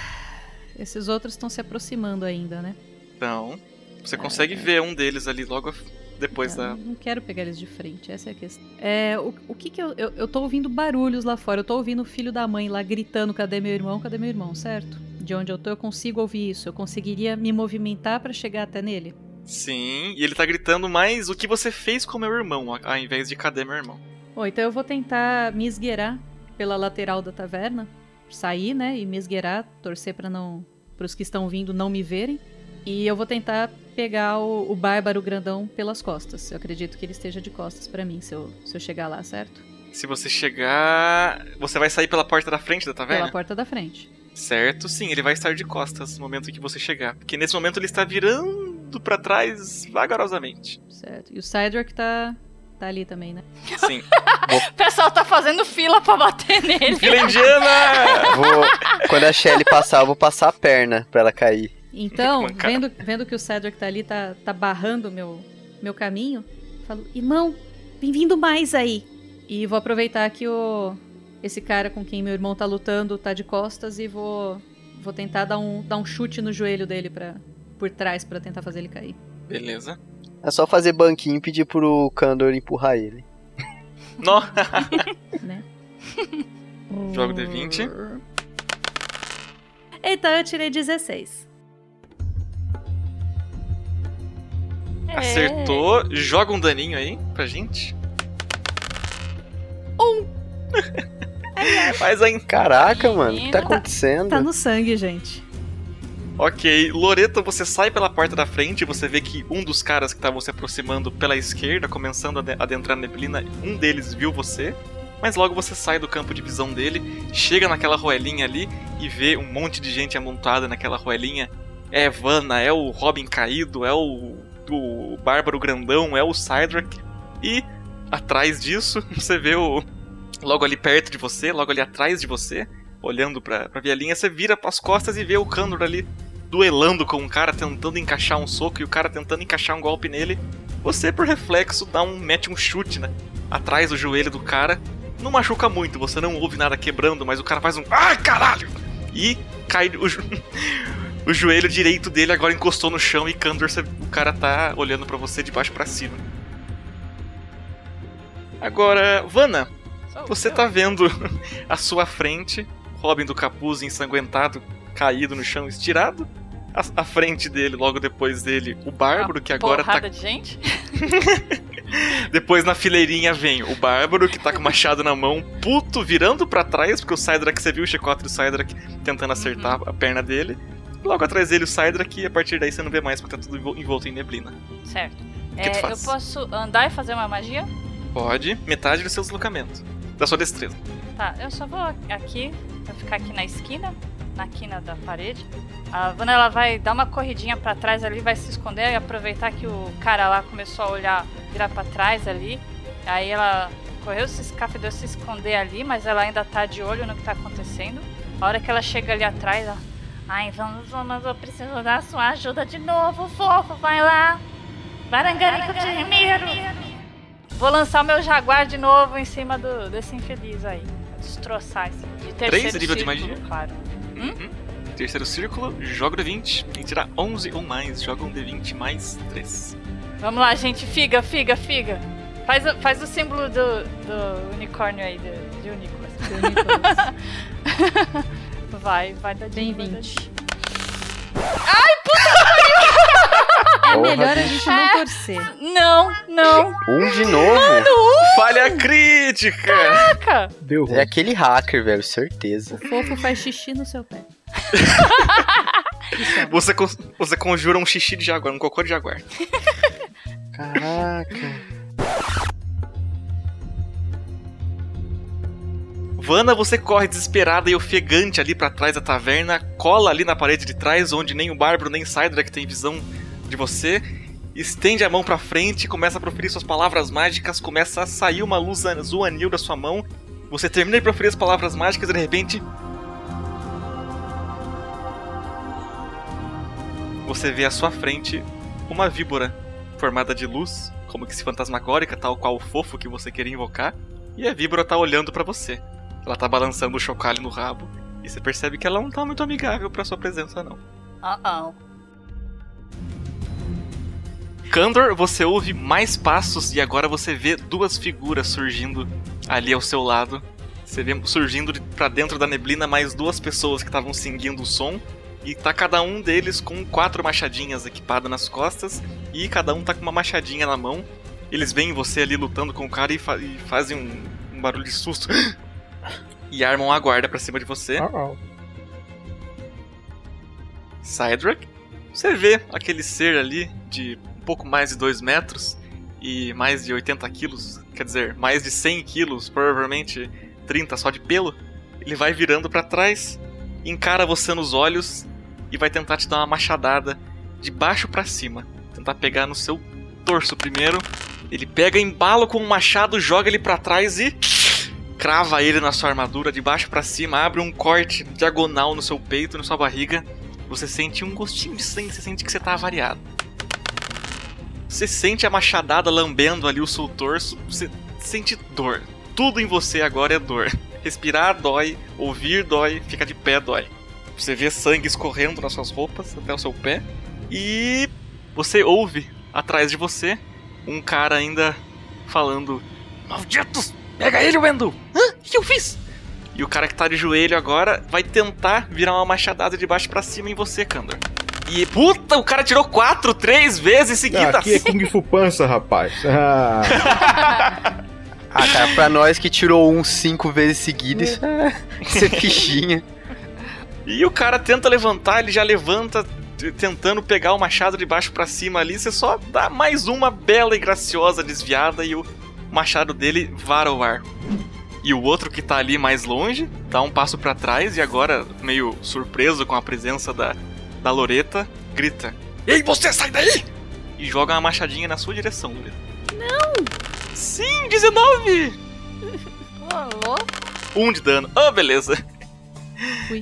esses outros estão se aproximando ainda, né? Então, você consegue ver um deles ali logo depois Eu da. Não quero pegar eles de frente, essa é a questão. É, o, o que que eu, eu. Eu tô ouvindo barulhos lá fora. Eu tô ouvindo o filho da mãe lá gritando: cadê meu irmão? Cadê meu irmão? Certo? De onde eu tô, eu consigo ouvir isso. Eu conseguiria me movimentar pra chegar até nele. Sim, e ele tá gritando mais o que você fez com meu irmão, ao invés de cadê meu irmão. Bom, então eu vou tentar me esgueirar pela lateral da taverna. Sair, né? E me esgueirar, torcer pra não. pros que estão vindo não me verem. E eu vou tentar pegar o, o bárbaro grandão pelas costas. Eu acredito que ele esteja de costas pra mim se eu, se eu chegar lá, certo? Se você chegar. Você vai sair pela porta da frente da taverna? Pela porta da frente. Certo, sim, ele vai estar de costas no momento em que você chegar. Porque nesse momento ele está virando pra trás vagarosamente. Certo. E o Cydrak tá, tá ali também, né? Sim. <laughs> O pessoal tá fazendo fila pra bater nele. Fila indiana! Vou, quando a Shelly passar, eu vou passar a perna pra ela cair. Então, vendo, vendo que o Cedric tá ali, tá, tá barrando o meu, meu caminho, falo, irmão, vem vindo mais aí. E vou aproveitar que o esse cara com quem meu irmão tá lutando tá de costas e vou vou tentar dar um, dar um chute no joelho dele para por trás pra tentar fazer ele cair. Beleza. É só fazer banquinho e pedir pro Kandor empurrar ele. <laughs> Nó. <laughs> Né? Jogo D20. Então eu tirei 16. É. Acertou. Joga um daninho aí pra gente. Um. <laughs> Faz aí. Caraca, mano, o que tá Menina. acontecendo? Tá no sangue, gente. Ok, Loreto, você sai pela porta da frente e você vê que um dos caras que estavam se aproximando pela esquerda, começando a ade- adentrar na neblina, um deles viu você. Mas logo você sai do campo de visão dele, chega naquela roelinha ali e vê um monte de gente amontoada naquela roelinha. É Vanna, é o Robin caído, é o, o Bárbaro grandão, é o Cydrak. E atrás disso, <laughs> você vê o. Logo ali perto de você, logo ali atrás de você, olhando pra, pra vielinha, você vira as costas e vê o Kandor ali duelando com um cara, tentando encaixar um soco e o cara tentando encaixar um golpe nele. Você, por reflexo, dá um, mete um chute, né? Atrás do joelho do cara. Não machuca muito, você não ouve nada quebrando, mas o cara faz um. Ai, caralho! E cai o, jo- <laughs> o joelho direito dele agora encostou no chão e Kandor, você- o cara tá olhando pra você de baixo pra cima. Agora, Vanna, você tá vendo <laughs> à sua frente Robin do capuz ensanguentado, caído no chão, estirado. À, à frente dele, logo depois dele, o Bárbaro, que agora tá de gente. <laughs> depois na fileirinha vem o Bárbaro, que tá com o machado na mão, puto, virando pra trás, porque o Cydrak, você viu o chicote do Cydrak tentando acertar a perna dele. Logo atrás dele o Cydrak, e a partir daí você não vê mais, porque tá tudo envol- envolto em neblina. Certo. É, eu posso andar e fazer uma magia? Pode, metade do seu deslocamento. Da sua destreza. Tá, eu só vou aqui, vou ficar aqui na esquina, na quina da parede. A Vanna ela vai dar uma corridinha pra trás ali, vai se esconder e aproveitar que o cara lá começou a olhar, virar pra trás ali. Aí ela correu, se escafedeu se esconder ali, mas ela ainda tá de olho no que tá acontecendo. A hora que ela chega ali atrás, ela. Ai, vamos, vamos, eu preciso da sua ajuda de novo, fofo, vai lá. Barangarico primeiro. Vou lançar o meu jaguar de novo em cima do, desse infeliz aí. Pra destroçar esse. De terceiro Três nível de magia? Claro. Uhum. Terceiro círculo, joga o D20. Tem que tirar 11 ou mais. Joga um D20 mais 3. Vamos lá, gente. Figa, figa, figa. Faz, o- faz o símbolo do, do unicórnio aí, do, de Nicolas. <laughs> Vai, vai dar Tem vai dar 20. É Porra, melhor a gente não torcer. Não, não. Um de novo? Falha crítica! Caraca! Deu É aquele hacker, velho, certeza. O fofo faz xixi no seu pé. <laughs> Você, con- você conjura um xixi de jaguar, um cocô de jaguar. Caraca. Vana, você corre desesperada e ofegante ali pra trás da taverna, cola ali na parede de trás, onde nem o Bárbaro nem Sidra que tem visão de você, estende a mão pra frente, começa a proferir suas palavras mágicas, começa a sair uma luz azul anil da sua mão. Você termina de proferir as palavras mágicas e de repente. Você vê à sua frente uma víbora formada de luz, como que se fantasmagórica, tal qual o fofo que você queria invocar, e a víbora tá olhando pra você. Ela tá balançando o chocalho no rabo. E você percebe que ela não tá muito amigável pra sua presença, não. Uh-oh. Kandor, você ouve mais passos e agora você vê duas figuras surgindo ali ao seu lado. Você vê surgindo pra dentro da neblina mais duas pessoas que estavam seguindo o som. E tá cada um deles com quatro machadinhas equipadas nas costas. E cada um tá com uma machadinha na mão. Eles veem você ali lutando com o cara e, fa- e fazem um, um barulho de susto. <gasps> e armam a guarda pra cima de você. Cydrak. Você vê aquele ser ali de pouco mais de 2 metros e mais de 80 quilos, quer dizer, mais de 100 quilos, provavelmente 30 só de pelo. Ele vai virando pra trás, encara você nos olhos e vai tentar te dar uma machadada de baixo pra cima. Tentar pegar no seu torso primeiro. Ele pega embalo com o machado, joga ele pra trás e crava ele na sua armadura de baixo pra cima, abre um corte diagonal no seu peito, na sua barriga. Você sente um gostinho de sangue, você sente que você tá avariado. Você sente a machadada lambendo ali o seu torso, você sente dor. Tudo em você agora é dor. Respirar dói, ouvir dói, ficar de pé dói. Você vê sangue escorrendo nas suas roupas até o seu pé. E você ouve atrás de você um cara ainda falando: Malditos! Pega ele, Wendell! Hã? O que eu fiz? E o cara que tá de joelho agora vai tentar virar uma machadada de baixo pra cima em você, Kandor. E puta, o cara tirou quatro, três vezes seguidas. Aqui é Kung Fu Pança, rapaz. Ah, Ah, cara, pra nós que tirou um cinco vezes seguidas, isso é, <laughs> isso é fichinha. E o cara tenta levantar, ele já levanta tentando pegar o machado de baixo pra cima ali, você só dá mais uma bela e graciosa desviada e o machado dele vara o ar. E o outro que tá ali mais longe, dá um passo pra trás e agora, meio surpreso com a presença da, da Loreta, grita: Ei, você sai daí! E joga uma machadinha na sua direção, Loreta. Não! Sim, 19! Alô? Um de dano. Ah, beleza.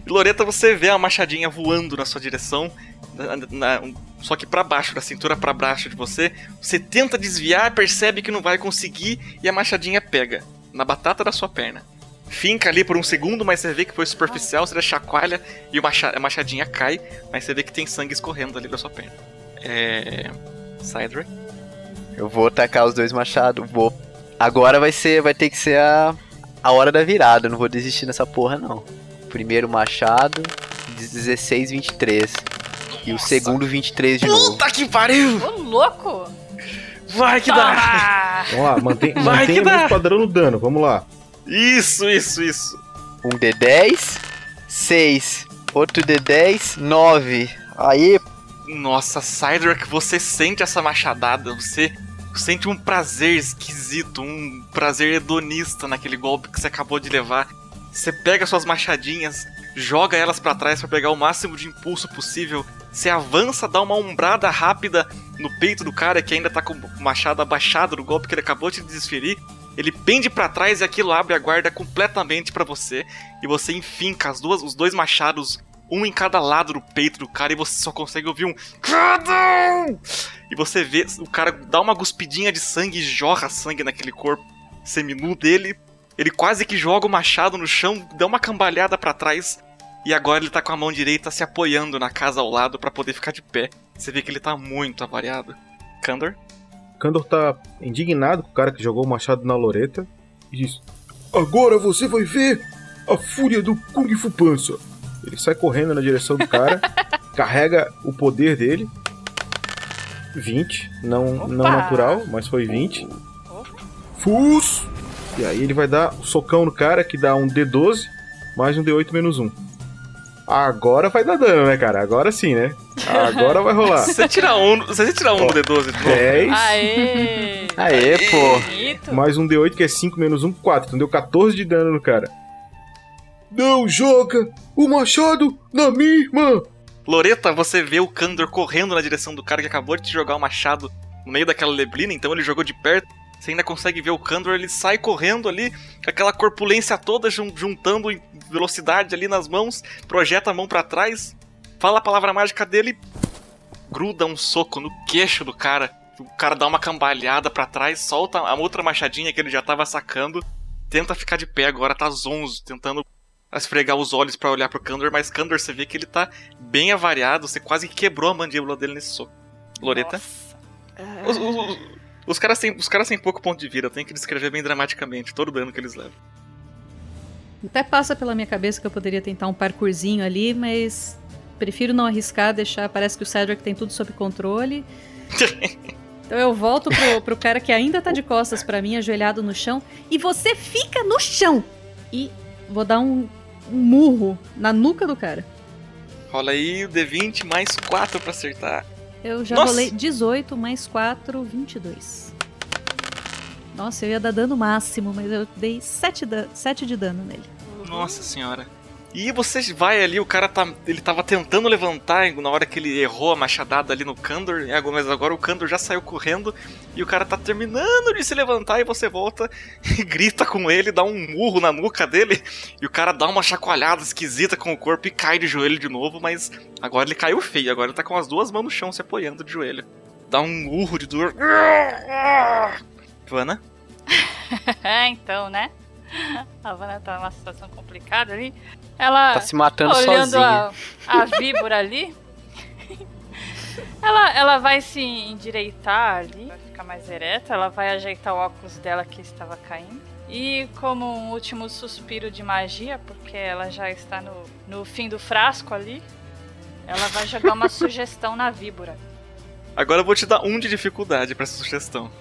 Loreta, você vê a machadinha voando na sua direção, na- na- só que pra baixo, da cintura pra baixo de você. Você tenta desviar, percebe que não vai conseguir e a machadinha pega na batata da sua perna. Finca ali por um segundo, mas você vê que foi superficial, você dá chacoalha e a machadinha cai, mas você vê que tem sangue escorrendo ali da sua perna. É. Cydra. Eu vou tacar os dois machados, vou. Agora vai ser, vai ter que ser a, a hora da virada, eu não vou desistir nessa porra não. Primeiro machado, 16, 23. E o segundo 23 de novo. Puta que pariu! Ô, louco! Vai que dá! vamos lá, mantém, Vai mantém que o mesmo padrão no dano, vamos lá. Isso, isso, isso. Um D10, 6. Outro D10, 9. Aí, Nossa, Cydrak, você sente essa machadada, você sente um prazer esquisito, um prazer hedonista naquele golpe que você acabou de levar. Você pega suas machadinhas, joga elas pra trás pra pegar o máximo de impulso possível. Você avança, dá uma umbrada rápida no peito do cara que ainda tá com o machado abaixado do golpe que ele acabou de desferir. Ele pende pra trás e aquilo abre a guarda completamente pra você. E você enfinca as duas, os dois machados, um em cada lado do peito do cara, e você só consegue ouvir um. E você vê o cara dá uma guspidinha de sangue e jorra sangue naquele corpo seminu dele. Ele quase que joga o machado no chão, dá uma cambalhada pra trás. E agora ele tá com a mão direita se apoiando na casa ao lado pra poder ficar de pé. Você vê que ele tá muito avariado. Kandor? Kandor tá indignado com o cara que jogou o machado na Loreta. E diz: Agora você vai ver a fúria do Kung Fu Pança. Ele sai correndo na direção do cara, <laughs> carrega o poder dele. 20, não, não natural, mas foi 20. Fus! E aí ele vai dar o socão no cara, que dá um D12, mais um D8 menos 1. Agora vai dar dano, né, cara? Agora sim, né? Agora vai rolar. Se você tirar um, você tirar um do D12 de novo. 10. Aê! Aê, pô. Bonito. Mais um D8 que é 5 menos 1, 4. Então deu 14 de dano no cara. Não joga o machado na minha irmã! Loreta, você vê o Kandor correndo na direção do cara que acabou de te jogar o machado no meio daquela neblina, então ele jogou de perto. Você ainda consegue ver o Kandor, ele sai correndo ali, com aquela corpulência toda, jun- juntando em velocidade ali nas mãos, projeta a mão pra trás, fala a palavra mágica dele, gruda um soco no queixo do cara. O cara dá uma cambalhada pra trás, solta a outra machadinha que ele já tava sacando, tenta ficar de pé agora, tá zonzo, tentando esfregar os olhos pra olhar pro Kandor, mas Kandor você vê que ele tá bem avariado, você quase quebrou a mandíbula dele nesse soco. Loreta? Os, os- os- os caras têm, os caras têm pouco ponto de vida, tenho que descrever bem dramaticamente todo o dano que eles levam. Até passa pela minha cabeça que eu poderia tentar um parkourzinho ali, mas prefiro não arriscar, deixar. Parece que o Cedric tem tudo sob controle. <laughs> Então eu volto pro, pro cara que ainda tá de costas pra mim, ajoelhado no chão, e você fica no chão! E vou dar um, um murro na nuca do cara. Rola aí o D20 mais 4 pra acertar. Eu já Nossa! rolei 18 mais 4, 22. Nossa, eu ia dar dano máximo, mas eu dei 7, da 7 de dano nele. Nossa senhora. E você vai ali, o cara tá. Ele tava tentando levantar na hora que ele errou a machadada ali no Kandor, agora- mas agora o Kandor já saiu correndo e o cara tá terminando de se levantar e você volta <laughs> e grita com ele, dá um murro na nuca dele e o cara dá uma chacoalhada esquisita com o corpo e cai de joelho de novo, mas agora ele caiu feio, agora ele tá com as duas mãos no chão se apoiando de joelho. Dá um urro de dor. <laughs> Joana? É, <laughs> então, né? A Vanna tá numa situação complicada ali. Ela. Tá se matando olhando sozinha. A, a víbora ali. Ela, ela vai se endireitar ali, vai ficar mais ereta. Ela vai ajeitar o óculos dela que estava caindo. E como um último suspiro de magia, porque ela já está no, no fim do frasco ali, ela vai jogar uma <laughs> sugestão na víbora. Agora eu vou te dar um de dificuldade pra essa sugestão.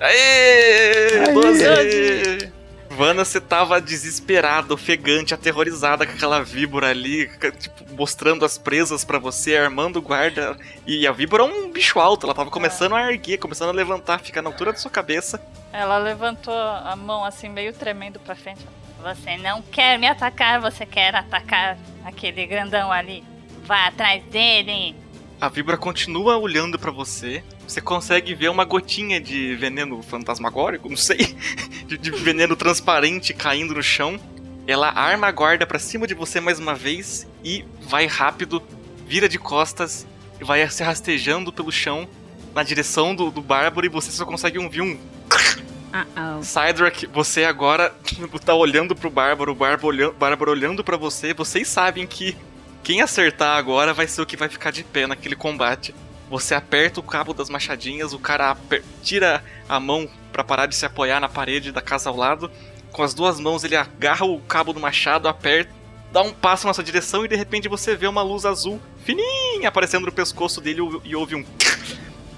Aê! Aê! 12! Vanna, você tava desesperada, ofegante, aterrorizada com aquela víbora ali, tipo, mostrando as presas pra você, armando guarda. E a víbora é um bicho alto, ela tava começando a erguer, começando a levantar, fica na altura da sua cabeça. Ela levantou a mão assim, meio tremendo pra frente. Você não quer me atacar, você quer atacar aquele grandão ali. Vá atrás dele. A víbora continua olhando pra você. Você consegue ver uma gotinha de veneno fantasmagórico, não sei, <laughs> de, veneno transparente caindo no chão. Ela arma a guarda pra cima de você mais uma vez e vai rápido, vira de costas e vai se rastejando pelo chão na direção do, do Bárbaro e você só consegue ouvir um. Ah, Cydrak, você agora <laughs> tá olhando pro Bárbaro, o Bárbaro olhando, Bárbaro olhando pra você. Vocês sabem que quem acertar agora vai ser o que vai ficar de pé naquele combate. Você aperta o cabo das machadinhas, o cara tira a mão pra parar de se apoiar na parede da casa ao lado. Com as duas mãos ele agarra o cabo do machado, aperta, dá um passo na sua direção e de repente você vê uma luz azul fininha aparecendo no pescoço dele e ouve um. <laughs>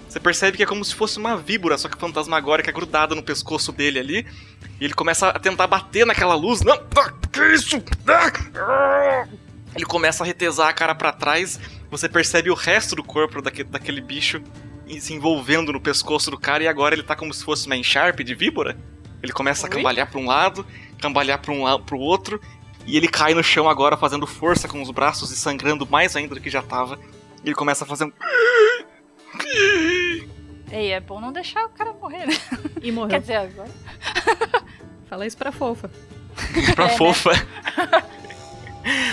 Você percebe que é como se fosse uma víbora, só que fantasmagórica grudada no pescoço dele ali. E ele começa a tentar bater naquela luz. Não! ah, Que isso? Ele começa a retesar a cara pra trás. Você percebe o resto do corpo daque- daquele bicho se envolvendo no pescoço do cara. E agora ele tá como se fosse uma encharpe de víbora. Ele começa a cambalhar pra um lado, cambalhar pra um lado, pro outro. E ele cai no chão agora, fazendo força com os braços e sangrando mais ainda do que já tava. E ele começa a fazer um. Ei, é bom não deixar o cara morrer, né? E morreu. Quer dizer, agora. Fala isso pra fofa. pra É, né? <laughs>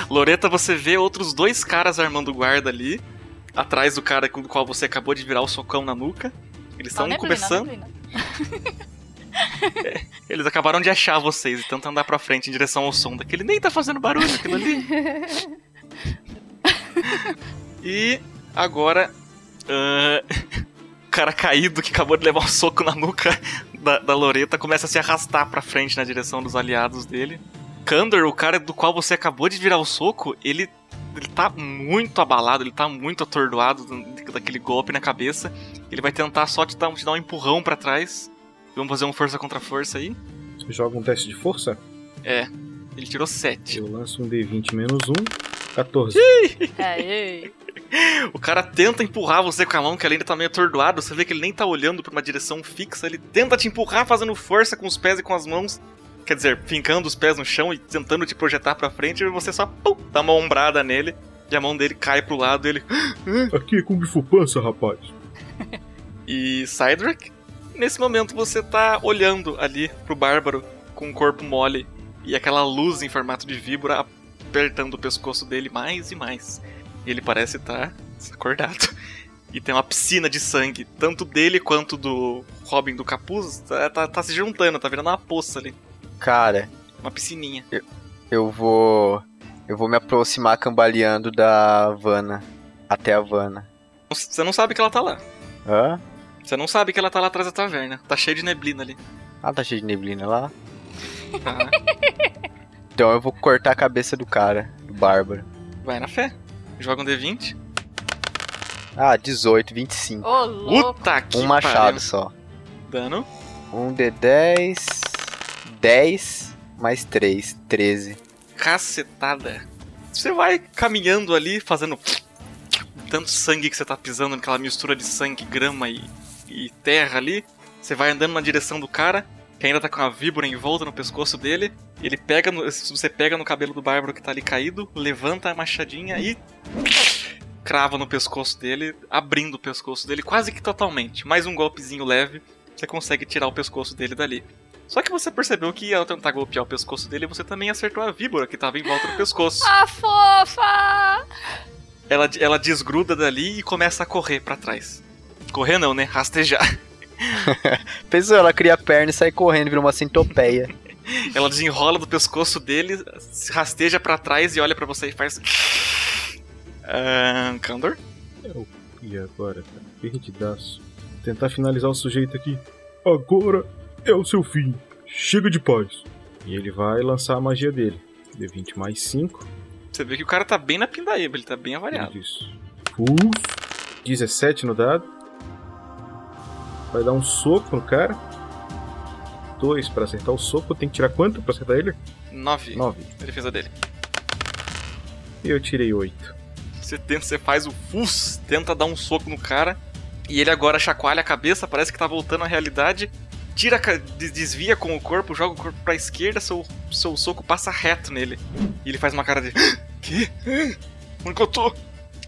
Loreta, você vê outros dois caras armando guarda ali, atrás do cara com o qual você acabou de virar o socão na nuca. Eles estão Não, começando. neblina. <laughs> Eles acabaram de achar vocês e tentam andar pra frente em direção ao som daquele. Nem tá fazendo barulho aquilo ali. <laughs> E agora. ah, <laughs> o cara caído que acabou de levar um soco na nuca da, da Loreta começa a se arrastar pra frente na direção dos aliados dele. Kandor, o cara do qual você acabou de virar o soco, ele, ele tá muito abalado, ele tá muito atordoado daquele golpe na cabeça. Ele vai tentar só te dar, te dar um empurrão para trás. Vamos fazer um força contra força aí. Você joga um teste de força? É. Ele tirou 7. Eu lanço um D20 menos 1, 14. Aê. O cara tenta empurrar você com a mão, que ele ainda tá meio atordoado. Você vê que ele nem tá olhando pra uma direção fixa. Ele tenta te empurrar fazendo força com os pés e com as mãos. Quer dizer, fincando os pés no chão e tentando te projetar pra frente. E você só pum, dá uma ombrada nele. E a mão dele cai pro lado e ele. Aqui é Kung Fu Pança, rapaz. <laughs> E Cydrak, nesse momento você tá olhando ali pro Bárbaro com o corpo mole e aquela luz em formato de víbora apertando o pescoço dele mais e mais. E ele parece estar tá acordado. <laughs> E tem uma piscina de sangue, tanto dele quanto do Robin do Capuz, tá, tá, tá se juntando, tá virando uma poça ali. Cara, Uma piscininha. eu, eu vou. Eu vou me aproximar cambaleando da Havana. Até a Havana. Você não sabe que ela tá lá. Hã? Você não sabe que ela tá lá atrás da taverna. Tá cheio de neblina ali. Ah, tá cheio de neblina lá. Tá. <laughs> Então eu vou cortar a cabeça do cara, do Bárbaro. Vai na fé. Joga um D20. Ah, 18, 25. Ô, louco. Puta que Um machado pariu. só. Dano. Um D10. 10 mais 3, 13. Cacetada. Você vai caminhando ali, fazendo tanto sangue que você tá pisando naquela mistura de sangue, grama e, e terra ali. Você vai andando na direção do cara, que ainda tá com a víbora em volta no pescoço dele. Ele pega no, você pega no cabelo do bárbaro que tá ali caído, levanta a machadinha e crava no pescoço dele, abrindo o pescoço dele quase que totalmente. Mais um golpezinho leve, você consegue tirar o pescoço dele dali. Só que você percebeu que ao tentar golpear o pescoço dele, você também acertou a víbora que tava em volta do pescoço. Ah, fofa! Ela, ela desgruda dali e começa a correr pra trás. Correr não, né? Rastejar. <laughs> Pensou, ela cria a perna e sai correndo, vira uma centopeia. <laughs> Ela desenrola do pescoço dele, se rasteja pra trás e olha pra você e faz. Ahn, Kandor? E agora, cara? Perdidaço. Tentar finalizar o sujeito aqui. Agora é o seu fim. Chega de paz. E ele vai lançar a magia dele. D20 mais 5. Você vê que o cara tá bem na pindaíba, ele tá bem avariado. Isso. Pulso. 17 no dado. Vai dar um soco no cara. 2 pra acertar o soco. Tem que tirar quanto pra acertar ele? 9. 9. A defesa dele. E eu tirei 8. Você, tenta, você faz o fus, tenta dar um soco no cara. E ele agora chacoalha a cabeça, parece que tá voltando à realidade. Tira, desvia com o corpo, joga o corpo pra esquerda, seu, seu soco passa reto nele. E ele faz uma cara de. Que? Onde que eu tô?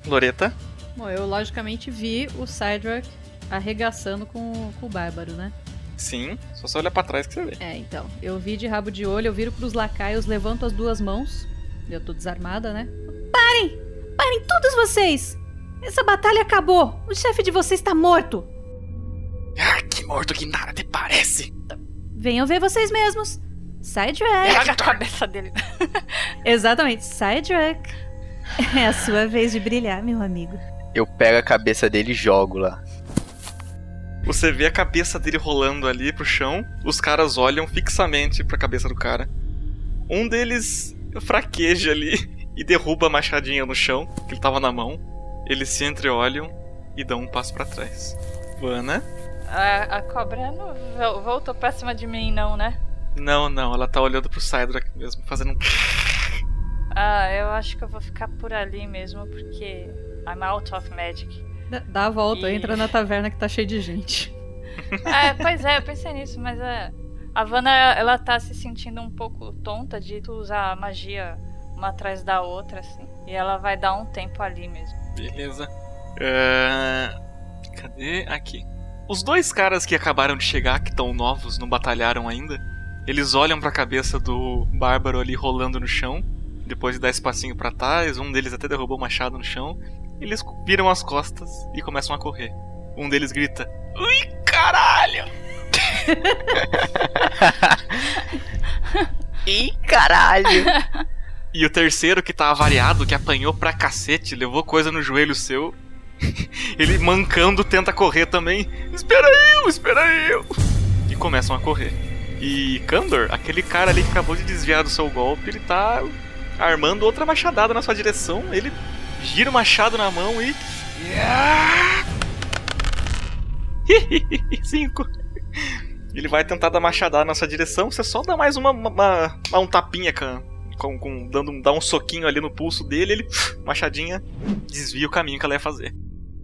Loreta? Bom, eu logicamente vi o Cydrak arregaçando com, com o Bárbaro, né? Sim, só você olhar pra trás que você vê. É, então. Eu vi de rabo de olho, eu viro pros lacaios, levanto as duas mãos. Eu tô desarmada, né? Parem! Parem todos vocês! Essa batalha acabou! O chefe de vocês tá morto! Ah, que morto que nada te parece! Venham ver vocês mesmos! Cydrak! Pega a cabeça dele. <laughs> Exatamente, Cydrak! É a sua vez de brilhar, meu amigo. Eu pego a cabeça dele e jogo lá. Você vê a cabeça dele rolando ali pro chão, os caras olham fixamente pra cabeça do cara. Um deles fraqueja ali e derruba a machadinha no chão, que ele tava na mão. Eles se entreolham e dão um passo pra trás. Vana? A, a cobra não vol- voltou pra cima de mim, não, né? Não, não, ela tá olhando pro Cydrak mesmo, fazendo um. <laughs> Ah, eu acho que eu vou ficar por ali mesmo, porque I'm out of magic. Dá- Dá a volta, Ih. entra na taverna que tá cheia de gente. <laughs> É, pois é, eu pensei nisso, mas é. A Vanna, ela tá se sentindo um pouco tonta de tu usar a magia uma atrás da outra, assim. E ela vai dar um tempo ali mesmo. Beleza. É, Cadê? Aqui. Os dois caras que acabaram de chegar, que estão novos, não batalharam ainda, eles olham pra cabeça do Bárbaro ali rolando no chão, depois de dar esse passinho pra trás, um deles até derrubou o machado no chão, eles viram as costas e começam a correr. Um deles grita: Ui, caralho! <laughs> Ih, caralho! E o terceiro que tá avariado, que apanhou pra cacete, levou coisa no joelho seu. <laughs> Ele mancando tenta correr também. Espera eu, espera eu. E começam a correr. E Kandor, aquele cara ali que acabou de desviar do seu golpe, ele tá armando outra machadada na sua direção. Ele gira o machado na mão e. <laughs> Cinco. Ele vai tentar dar machadada na sua direção. Você só dá mais uma, uma, uma um tapinha com, com, com dando dá um soquinho ali no pulso dele. Ele machadinha desvia o caminho que ela ia fazer.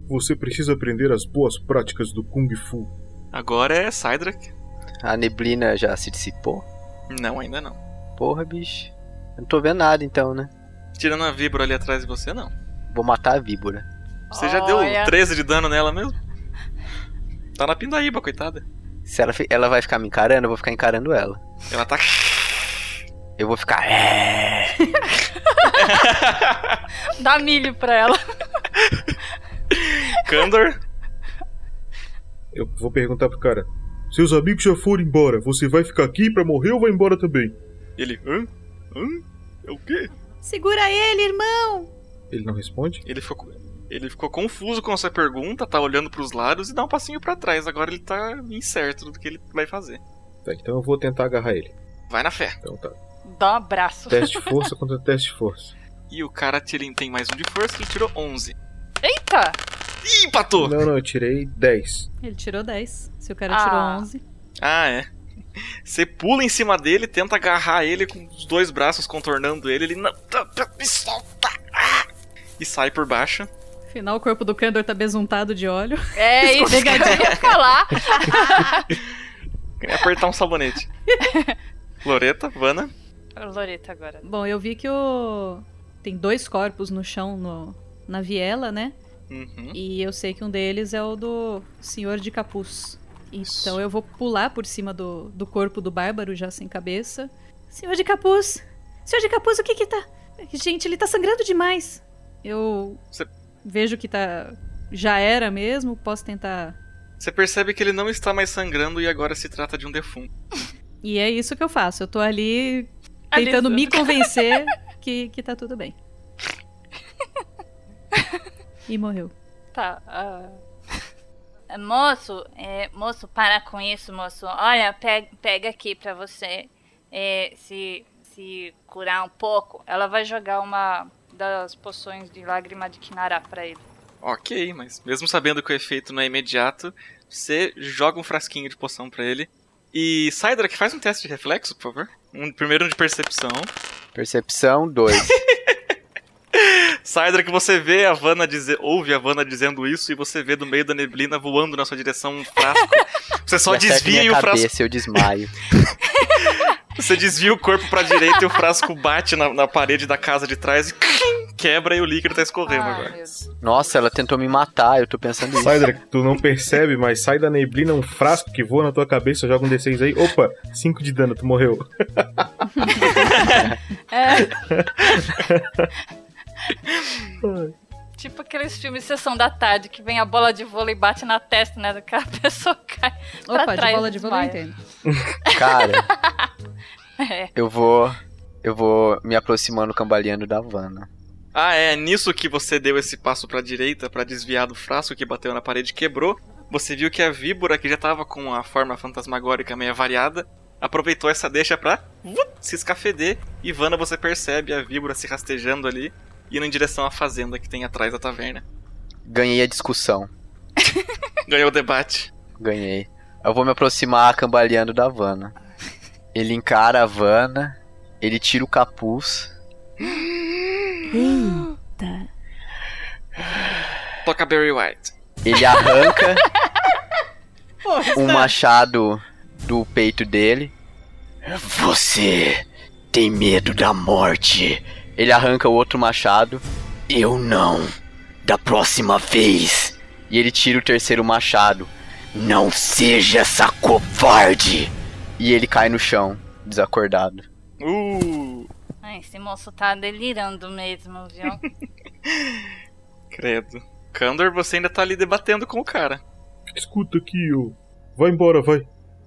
Você precisa aprender as boas práticas do Kung Fu. Agora é Cydrak. A neblina já se dissipou? Não, ainda não. Porra, bicho. Eu não tô vendo nada então, né? Tirando a víbora ali atrás de você, não. Vou matar a víbora. Você já deu 13 de dano nela mesmo? Tá na pindaíba, coitada. Se ela, ela vai ficar me encarando, eu vou ficar encarando ela. Ela tá. Eu vou ficar. É. <laughs> Dá milho pra ela. <laughs> Kandor? Eu vou perguntar pro cara. Seus amigos já foram embora. Você vai ficar aqui pra morrer ou vai embora também? Ele. Hã? Hã? É o quê? Segura ele, irmão! Ele não responde? Ele ficou. Ele ficou confuso com essa pergunta, tá olhando pros lados e dá um passinho para trás. Agora ele tá incerto do que ele vai fazer. Tá, então eu vou tentar agarrar ele. Vai na fé. Então tá. Dá um abraço. Teste de <laughs> força contra teste de força. E o cara tem mais um de força, ele tirou 11. Eita! Ih, empatou! Não, não, eu tirei 10. Ele tirou 10. Se o cara ah. tirou 11. Ah, é. Você pula em cima dele, tenta agarrar ele com os dois braços contornando ele, ele não. Me solta! Ah! E sai por baixo. Afinal, o corpo do Kandor tá besuntado de óleo. É <laughs> isso que eu ia falar. Queria apertar um sabonete. <laughs> Loreta, Vana. Loreta agora. Bom, eu vi que o. Tem dois corpos no chão no... na viela, né? Uhum. E eu sei que um deles é o do Senhor de Capuz. Então eu vou pular por cima do, do corpo do bárbaro, já sem cabeça. Senhor de Capuz! Senhor de Capuz, o que que tá. Gente, ele tá sangrando demais. Eu Cê... vejo que tá. Já era mesmo, posso tentar. Você percebe que ele não está mais sangrando e agora se trata de um defunto. E é isso que eu faço. Eu tô ali tentando me convencer que, que tá tudo bem. <laughs> E morreu. Tá. Uh... Moço, é, moço, para com isso, moço. Olha, pega, pega aqui pra você é, se, se curar um pouco. Ela vai jogar uma das poções de lágrima de Kinara pra ele. Ok, mas mesmo sabendo que o efeito não é imediato, você joga um frasquinho de poção pra ele. E que faz um teste de reflexo, por favor. Um, primeiro de percepção. Percepção 2. <laughs> Sidra que você vê a Vanna dizer, ouve a Vanna dizendo isso e você vê do meio da neblina voando na sua direção um frasco. Você só desvia e o cabeça, frasco. eu desmaio. <laughs> você desvia o corpo pra direita e o frasco bate na, na parede da casa de trás e quebra e o líquido tá escorrendo Ai, agora. Nossa, ela tentou me matar, eu tô pensando nisso. Sidra, tu não percebe, mas sai da neblina um frasco que voa na tua cabeça, joga um D6 aí. Opa, 5 de dano, tu morreu. <laughs> é. <laughs> Tipo aqueles filmes sessão da tarde que vem a bola de vôlei e bate na testa, né? Do cara, a pessoa cai. Opa, trás, de bola de vôlei eu entendo. <laughs> Cara, <laughs> é. eu vou. Eu vou me aproximando cambaleando da Vanna. Ah, é nisso que você deu esse passo pra direita para desviar do frasco que bateu na parede e quebrou. Você viu que a víbora, que já tava com a forma fantasmagórica meio variada, aproveitou essa deixa pra se escafeder. E Vanna, você percebe a víbora se rastejando ali indo em direção à fazenda que tem atrás da taverna. Ganhei a discussão. Ganhou o debate. Ganhei. Eu vou me aproximar cambaleando da Vanna. Ele encara a Vanna, ele tira o capuz. Eita. Toca Barry White. Ele arranca um machado do peito dele. Você tem medo da morte ele arranca o outro machado. Eu não. Da próxima vez. E ele tira o terceiro machado. Não seja essa covarde! E ele cai no chão, desacordado. Uh! Ai, esse moço tá delirando mesmo, viu? <laughs> Credo. Kandor, você ainda tá ali debatendo com o cara. Escuta aqui, ô. Vai embora, vai.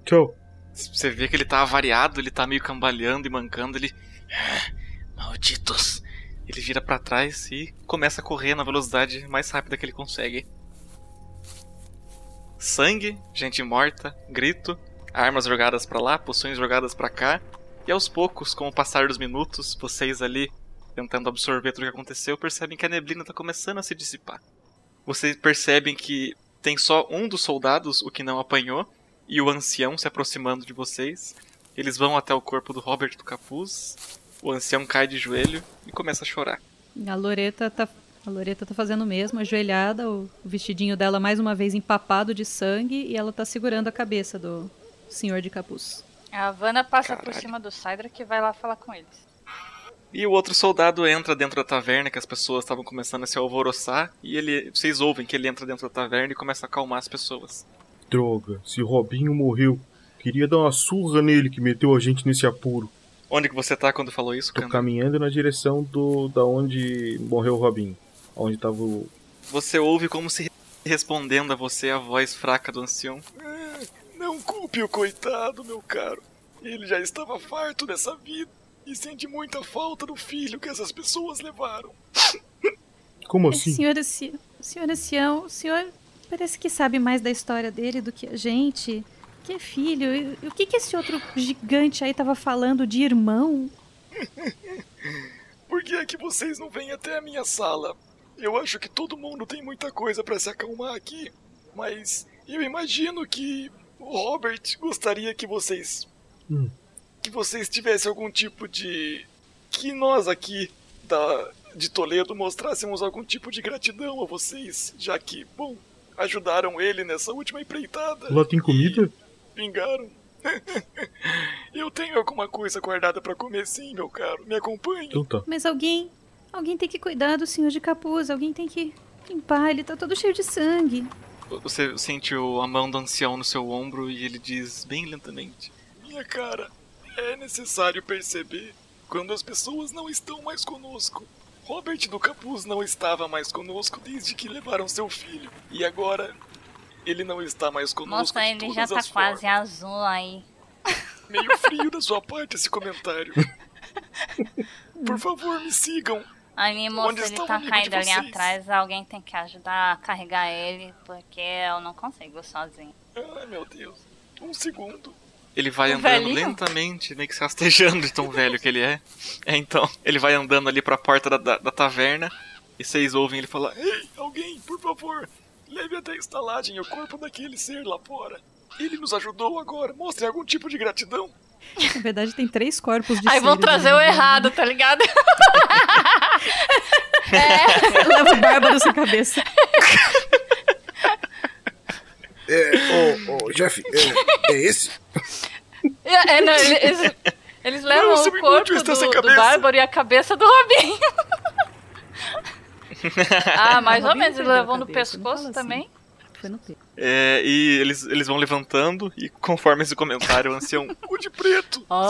Tchau. Você vê que ele tá avariado, ele tá meio cambaleando e mancando, ele. Malditos! Ele vira para trás e começa a correr na velocidade mais rápida que ele consegue. Sangue, gente morta, grito, armas jogadas para lá, poções jogadas para cá. E aos poucos, com o passar dos minutos, vocês ali tentando absorver tudo o que aconteceu, percebem que a neblina está começando a se dissipar. Vocês percebem que tem só um dos soldados, o que não apanhou, e o ancião se aproximando de vocês. Eles vão até o corpo do Robert do capuz. O ancião cai de joelho e começa a chorar. A Loreta tá, a Loreta tá fazendo o mesmo, ajoelhada, o vestidinho dela mais uma vez empapado de sangue e ela tá segurando a cabeça do senhor de capuz. A Havana passa Caralho. por cima do Sidra que vai lá falar com eles. E o outro soldado entra dentro da taverna, que as pessoas estavam começando a se alvoroçar, e ele, vocês ouvem que ele entra dentro da taverna e começa a acalmar as pessoas. Droga, se Robinho morreu. Queria dar uma surra nele que meteu a gente nesse apuro. Onde que você tá quando falou isso, Tô Kanda? caminhando na direção do da onde morreu o Robinho. Onde tava o. Você ouve como se respondendo a você a voz fraca do ancião. É, Não culpe o coitado, meu caro. Ele já estava farto dessa vida e sente muita falta do filho que essas pessoas levaram. Como É, assim? senhor, senhor Ancião, o senhor parece que sabe mais da história dele do que a gente. Que é filho. E, e o que, que esse outro gigante aí tava falando de irmão? <laughs> Por que é que vocês não vêm até a minha sala? Eu acho que todo mundo tem muita coisa para se acalmar aqui, mas eu imagino que o Robert gostaria que vocês Hum. que vocês tivessem algum tipo de que nós aqui da de Toledo mostrássemos algum tipo de gratidão a vocês, já que, bom, ajudaram ele nessa última empreitada. Lá tem comida? Vingaram. <laughs> eu tenho alguma coisa guardada para comer sim, meu caro. Me acompanhe. Então tá. Mas alguém. Alguém tem que cuidar do senhor de capuz. Alguém tem que limpar. Ele tá todo cheio de sangue. Você sente a mão do ancião no seu ombro e ele diz bem lentamente: Minha cara, é necessário perceber quando as pessoas não estão mais conosco. Robert do Capuz não estava mais conosco desde que levaram seu filho. E agora, ele não está mais conosco. Nossa, de ele todas já tá as quase formas. azul aí. <laughs> Meio frio da sua parte esse comentário. <laughs> Por favor, me sigam. Ali, moço, Onde ele está tá de ali atrás. Alguém tem que ajudar a carregar ele, porque eu não consigo sozinho. Ai, meu Deus. Um segundo. Ele vai O andando velhinho? lentamente, meio que se rastejando de tão velho que ele é. É, então, ele vai andando ali pra porta da, da, da taverna e vocês ouvem ele falar: Ei, alguém, por favor, leve até a estalagem o corpo daquele ser lá fora. Ele nos ajudou agora. Mostre algum tipo de gratidão. <laughs> Na verdade, tem três corpos de Aí vão trazer o errado, tá ligado? <laughs> Leva o barba na sua cabeça. É, ô, ô, Jeff, é, é esse? É, é, não, eles, eles levam Não, o corpo sem do, do. Bárbaro e a cabeça do Robinho. <laughs> ah, mais ou menos. Ele levou no pescoço fala também. Foi no peito. É, e eles, eles vão levantando, e conforme esse comentário, o ancião. <laughs> O de preto. Oh.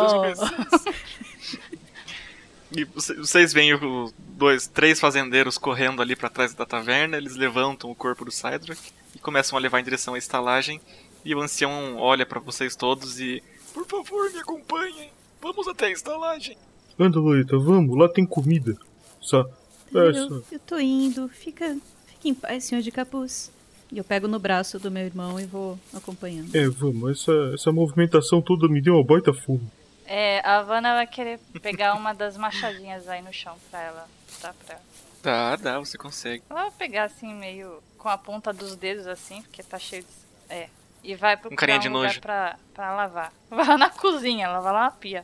E você- vocês veem os dois, três fazendeiros correndo ali pra trás da taverna, eles levantam o corpo do Cydrak e começam a levar em direção à estalagem. E o ancião olha pra vocês todos e. Por favor, me acompanhem. Vamos até a estalagem. Anda, Loreta, vamos, lá tem comida. Só. Eu, eu tô indo. Fica, fica em paz, senhor de capuz. E eu pego no braço do meu irmão e vou acompanhando. É, vamos, essa, essa movimentação toda me deu uma baita fome. É, a Havana vai querer pegar uma das machadinhas aí no chão pra ela. Tá pra ela. Dá, dá, você consegue. Ela vai pegar assim, meio com a ponta dos dedos assim, porque tá cheio de. É. E vai procurar Um carinha de lugar nojo. Pra, pra lavar. <laughs> Vai lá na cozinha, lavar lá na pia.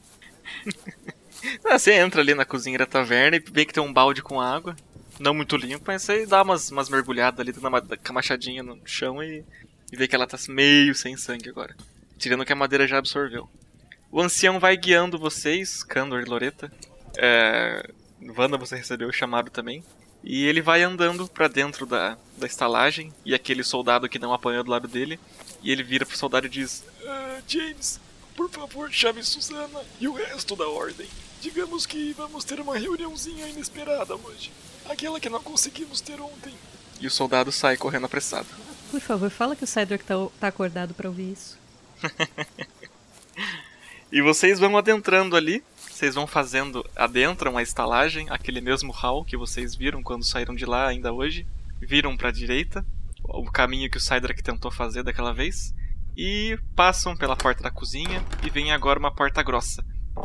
<laughs> <laughs> Ah, você entra ali na cozinha da taverna e vê que tem um balde com água. Não muito limpo, mas você dá umas, umas mergulhadas ali dá uma, com a machadinha no chão e, e vê que ela tá meio sem sangue agora. Tirando que a madeira já absorveu. O ancião vai guiando vocês, Candor e Loreta. É, você recebeu o chamado também. E ele vai andando pra dentro da, da estalagem. E aquele soldado que não apanhou do lado dele. E ele vira pro soldado e diz: Ah, James, por favor, chame Susana e o resto da ordem. Digamos que vamos ter uma reuniãozinha inesperada hoje. Aquela que não conseguimos ter ontem. E o soldado sai correndo apressado. Por favor, fala que o Cydrak tá, tá acordado pra ouvir isso. <laughs> E vocês vão adentrando ali. Vocês vão fazendo, adentram a estalagem, aquele mesmo hall que vocês viram quando saíram de lá ainda hoje. Viram pra direita, o caminho que o Cydrak tentou fazer daquela vez. e passam pela porta da cozinha e vem agora uma porta grossa.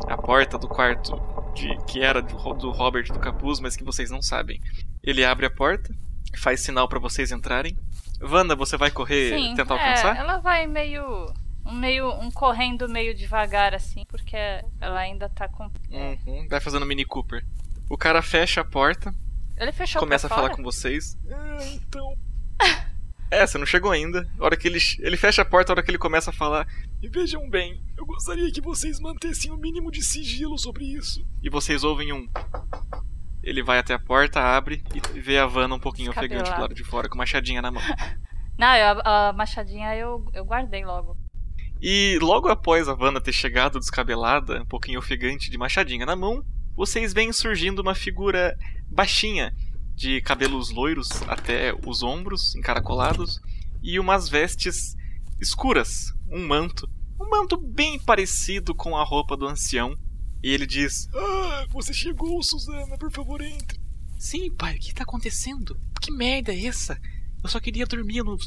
A porta do quarto de, que era do, do Robert do Capuz, mas que vocês não sabem. Ele abre a porta, faz sinal para vocês entrarem. Wanda, você vai correr Sim, tentar é, alcançar? ela vai meio. Um, meio. um correndo meio devagar, assim, porque ela ainda tá com. Uhum, vai fazendo Mini Cooper. O cara fecha a porta, Ele fechou começa a falar com vocês. Ah, então. <laughs> É, você não chegou ainda. A hora que ele, ele fecha a porta, a hora que ele começa a falar. E vejam bem, eu gostaria que vocês mantessem o mínimo de sigilo sobre isso. E vocês ouvem um. Ele vai até a porta, abre e vê a Vanna um pouquinho ofegante do lado de fora, com uma machadinha na mão. <laughs> Não, eu- a, machadinha eu, eu guardei logo. E logo após a Vanna ter chegado descabelada, um pouquinho ofegante, de machadinha na mão, vocês veem surgindo uma figura baixinha, de cabelos loiros até os ombros, encaracolados, e umas vestes escuras, um manto. Um manto bem parecido com a roupa do ancião. E ele diz: Ah, você chegou, Suzana, por favor, entre. Sim, pai, o que tá acontecendo? Que merda é essa? Eu só queria dormir, não-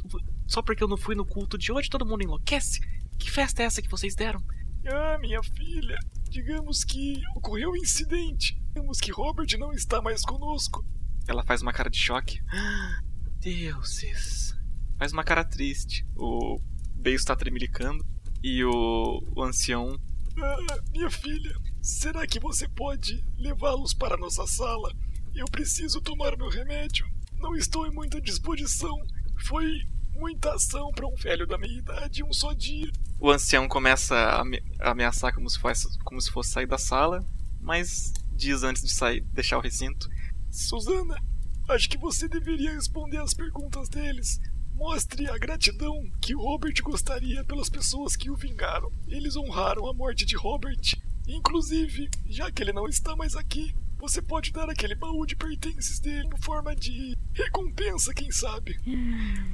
só porque eu não fui no culto de hoje todo mundo enlouquece? Que festa é essa que vocês deram? Ah, minha filha, digamos que ocorreu um incidente. Digamos que Robert não está mais conosco. Ela faz uma cara de choque. <gasps> Deuses. Faz uma cara triste. O beijo está tremelicando. E o, o ancião. Ah, minha filha, será que você pode levá-los para nossa sala? Eu preciso tomar meu remédio. Não estou em muita disposição. Foi muita ação para um velho da minha idade um só dia. O ancião começa a ameaçar como se, fosse, como se fosse sair da sala. Mas diz antes de sair, deixar o recinto. Suzana, acho que você deveria responder às perguntas deles. Mostre a gratidão que Robert gostaria pelas pessoas que o vingaram. Eles honraram a morte de Robert. Inclusive, já que ele não está mais aqui, você pode dar aquele baú de pertences dele em forma de recompensa, quem sabe.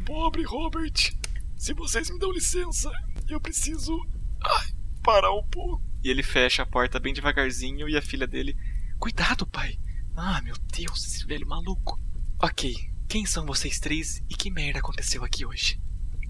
Pobre Robert, se vocês me dão licença, eu preciso ai, parar um pouco. E ele fecha a porta bem devagarzinho e a filha dele. Cuidado, pai! Ah, meu Deus, esse velho maluco. Ok, quem são vocês três e que merda aconteceu aqui hoje?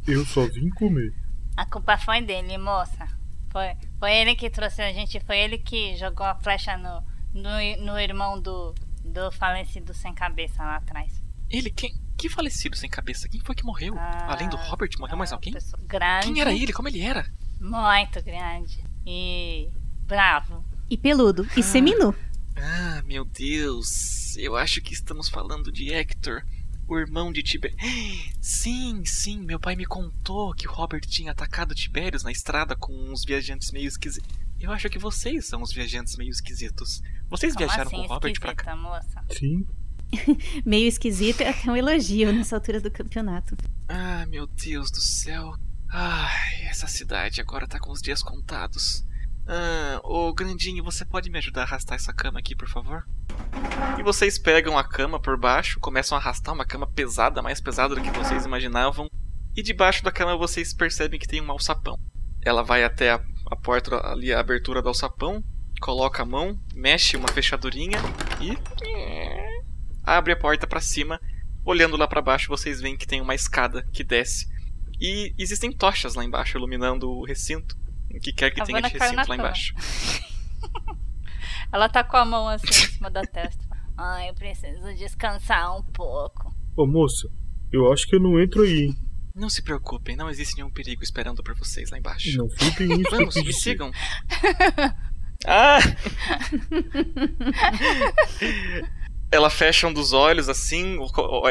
Eu só vim comer. A culpa foi dele, moça. Foi, foi ele que trouxe a gente, foi ele que jogou a flecha no, no, no irmão do, do falecido sem cabeça lá atrás. Ele? Quem? Que falecido sem cabeça? Quem foi que morreu? Além do Robert, morreu mais alguém? Grande. Quem era ele? Como ele era? Muito grande. E. bravo. E peludo. E seminu. Ah, meu Deus. Eu acho que estamos falando de Hector, o irmão de Tiberius. <gasps> Sim, sim, meu pai me contou que Robert tinha atacado Tiberius na estrada com uns viajantes meio esquisitos. Eu acho que vocês são os viajantes meio esquisitos. Vocês Como viajaram assim, com o Robert pra cá? moça? Sim. <laughs> Meio esquisito é até um elogio nessa altura do campeonato. Ah, meu Deus do céu. Ai, essa cidade agora tá com os dias contados. Ah, ô Grandinho, você pode me ajudar a arrastar essa cama aqui, por favor? E vocês pegam a cama por baixo, começam a arrastar uma cama pesada, mais pesada do que vocês imaginavam. E debaixo da cama vocês percebem que tem um alçapão. Ela vai até a, a porta ali, a abertura do alçapão, coloca a mão, mexe uma fechadurinha e. abre a porta pra cima. Olhando lá pra baixo, vocês veem que tem uma escada que desce. E existem tochas lá embaixo iluminando o recinto. O que quer que A tenha de recinto lá cama. embaixo. <laughs> Ela tá com a mão assim em cima da testa. Ai, eu preciso descansar um pouco. Ô moça, eu acho que eu não entro aí, hein? Não se preocupem, não existe nenhum perigo esperando por vocês lá embaixo. Não foi bem isso Vamos, me sigam. <laughs> Ah! <laughs> Ela fecha um dos olhos assim,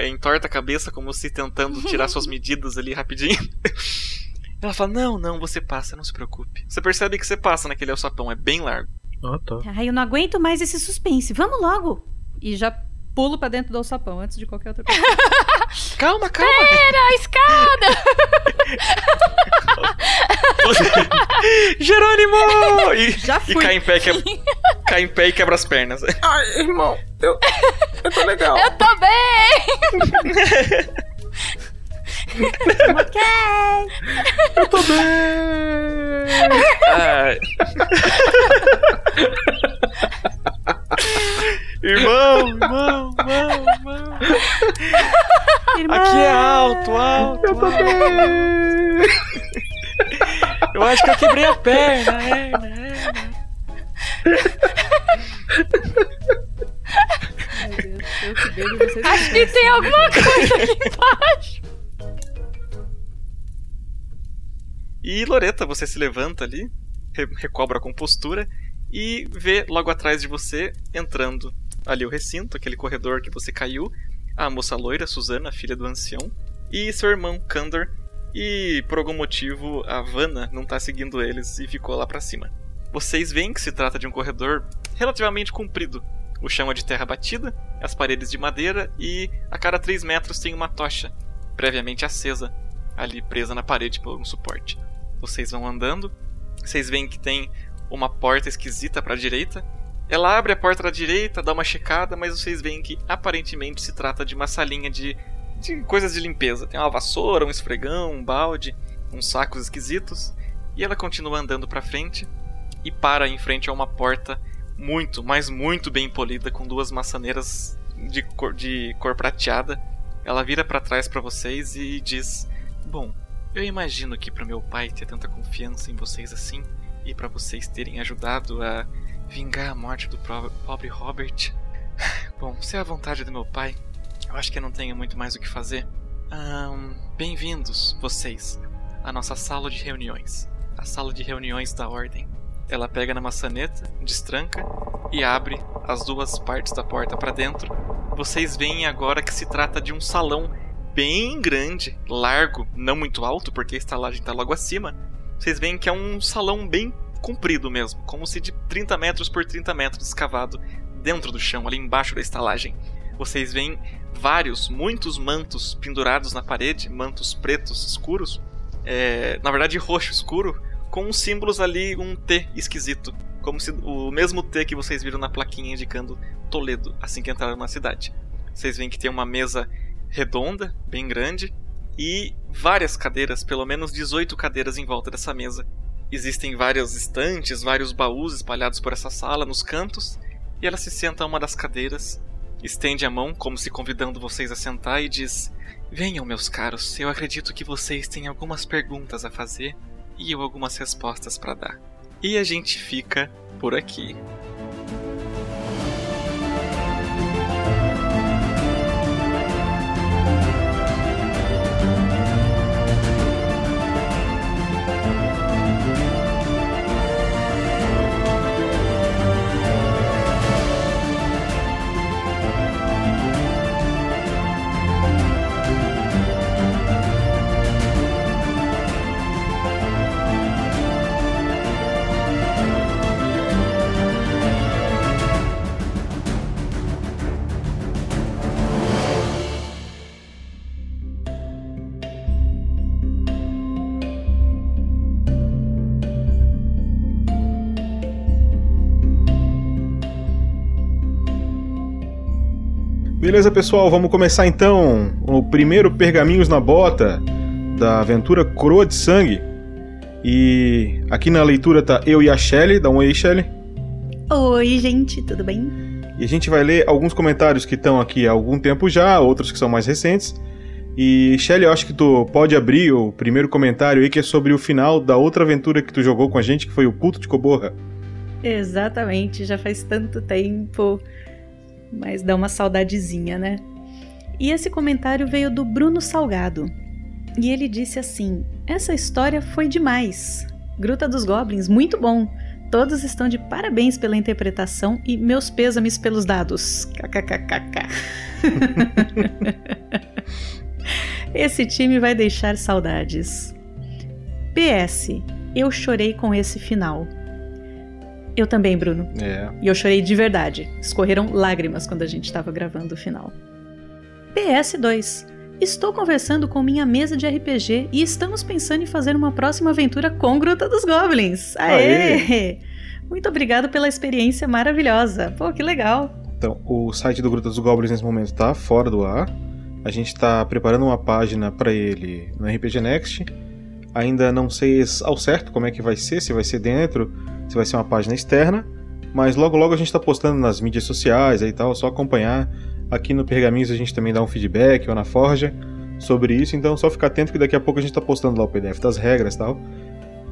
entorta a cabeça como se tentando tirar suas medidas ali rapidinho. Ela fala: Não, não, você passa, não se preocupe. Você percebe que você passa naquele alçapão, é bem largo. Ah, tá. Ai, eu não aguento mais esse suspense. Vamos logo! E já pulo pra dentro do alçapão antes de qualquer outra coisa. <laughs> calma, calma! Pera, a escada! <laughs> Jerônimo! E, Já e fui. cai em pé, que... <laughs> cai em pé e quebra as pernas. Ai, irmão, eu. Eu tô legal. Eu tô bem! Ok! Eu tô bem! Ai. irmão, irmão, irmão, irmão. Irmã! Aqui é alto, alto. Eu tô bem! Eu acho que eu quebrei a perna, hernia, hernia. Meu Deus, eu que bebo vocês Acho que tem alguma coisa aqui embaixo. E Loreta, você se levanta ali, re- recobra a compostura e vê logo atrás de você entrando ali o recinto, aquele corredor que você caiu, a moça loira, Susana, filha do ancião, e seu irmão, Kandor, e por algum motivo a Vanna não tá seguindo eles e ficou lá pra cima. Vocês veem que se trata de um corredor relativamente comprido. O chão é de terra batida, as paredes de madeira e a cada 3 metros tem uma tocha, previamente acesa, ali presa na parede por um suporte. Vocês vão andando, vocês veem que tem uma porta esquisita para a direita. Ela abre a porta da direita, dá uma checada, mas vocês veem que aparentemente se trata de uma salinha de, de coisas de limpeza. Tem uma vassoura, um esfregão, um balde, uns sacos esquisitos. E ela continua andando para frente e para em frente a uma porta muito, mas muito bem polida, com duas maçaneiras de cor, de cor prateada. Ela vira para trás para vocês e diz: Bom, eu imagino que para meu pai ter tanta confiança em vocês assim e para vocês terem ajudado a vingar a morte do pobre Robert. <sighs> Bom, se é a vontade do meu pai, eu acho que eu não tenho muito mais o que fazer. Ahn, Bem-vindos, vocês, à nossa sala de reuniões. A sala de reuniões da Ordem. Ela pega na maçaneta, destranca e abre as duas partes da porta para dentro. Vocês veem agora que se trata de um salão bem grande, largo, não muito alto, porque a estalagem está logo acima. Vocês veem que é um salão bem comprido mesmo, como se de 30 metros por 30 metros escavado dentro do chão, ali embaixo da estalagem. Vocês veem vários, muitos mantos pendurados na parede, mantos pretos escuros, é, na verdade roxo escuro, com símbolos ali, um T esquisito, como se o mesmo T que vocês viram na plaquinha indicando Toledo, assim que entraram na cidade. Vocês veem que tem uma mesa redonda, bem grande, e várias cadeiras, pelo menos 18 cadeiras em volta dessa mesa. Existem vários estantes, vários baús espalhados por essa sala, nos cantos, e ela se senta a uma das cadeiras, estende a mão como se convidando vocês a sentar e diz: Venham, meus caros, eu acredito que vocês têm algumas perguntas a fazer e eu algumas respostas para dar. E a gente fica por aqui. Beleza, pessoal, vamos começar então o primeiro Pergaminhos na Bota da aventura Coroa de Sangue. E aqui na leitura tá eu e a Shelly, dá um oi, Shelly. Oi, gente, tudo bem? E a gente vai ler alguns comentários que estão aqui há algum tempo já, outros que são mais recentes. E Shelly, eu acho que tu pode abrir o primeiro comentário aí que é sobre o final da outra aventura que tu jogou com a gente, que foi o Culto de Coborra. Exatamente, já faz tanto tempo, mas dá uma saudadezinha, né? E esse comentário veio do Bruno Salgado. E ele disse assim: Essa história foi demais. Gruta dos Goblins, muito bom. Todos estão de parabéns pela interpretação e meus pêsames pelos dados. KKKKK. <laughs> esse time vai deixar saudades. PS, eu chorei com esse final. Eu também, Bruno. É. E eu chorei de verdade. Escorreram lágrimas quando a gente estava gravando o final. PS2. Estou conversando com minha mesa de RPG e estamos pensando em fazer uma próxima aventura com Gruta dos Goblins. Aê! Aê! Muito obrigado pela experiência maravilhosa. Pô, que legal. Então, o site do Gruta dos Goblins nesse momento tá fora do ar. A gente tá preparando uma página para ele no RPG Next. Ainda não sei ao certo como é que vai ser, se vai ser dentro, se vai ser uma página externa, mas logo logo a gente tá postando nas mídias sociais e tal, só acompanhar. Aqui no Pergaminhos a gente também dá um feedback ou na Forja sobre isso, então só ficar atento que daqui a pouco a gente tá postando lá o PDF das regras e tal.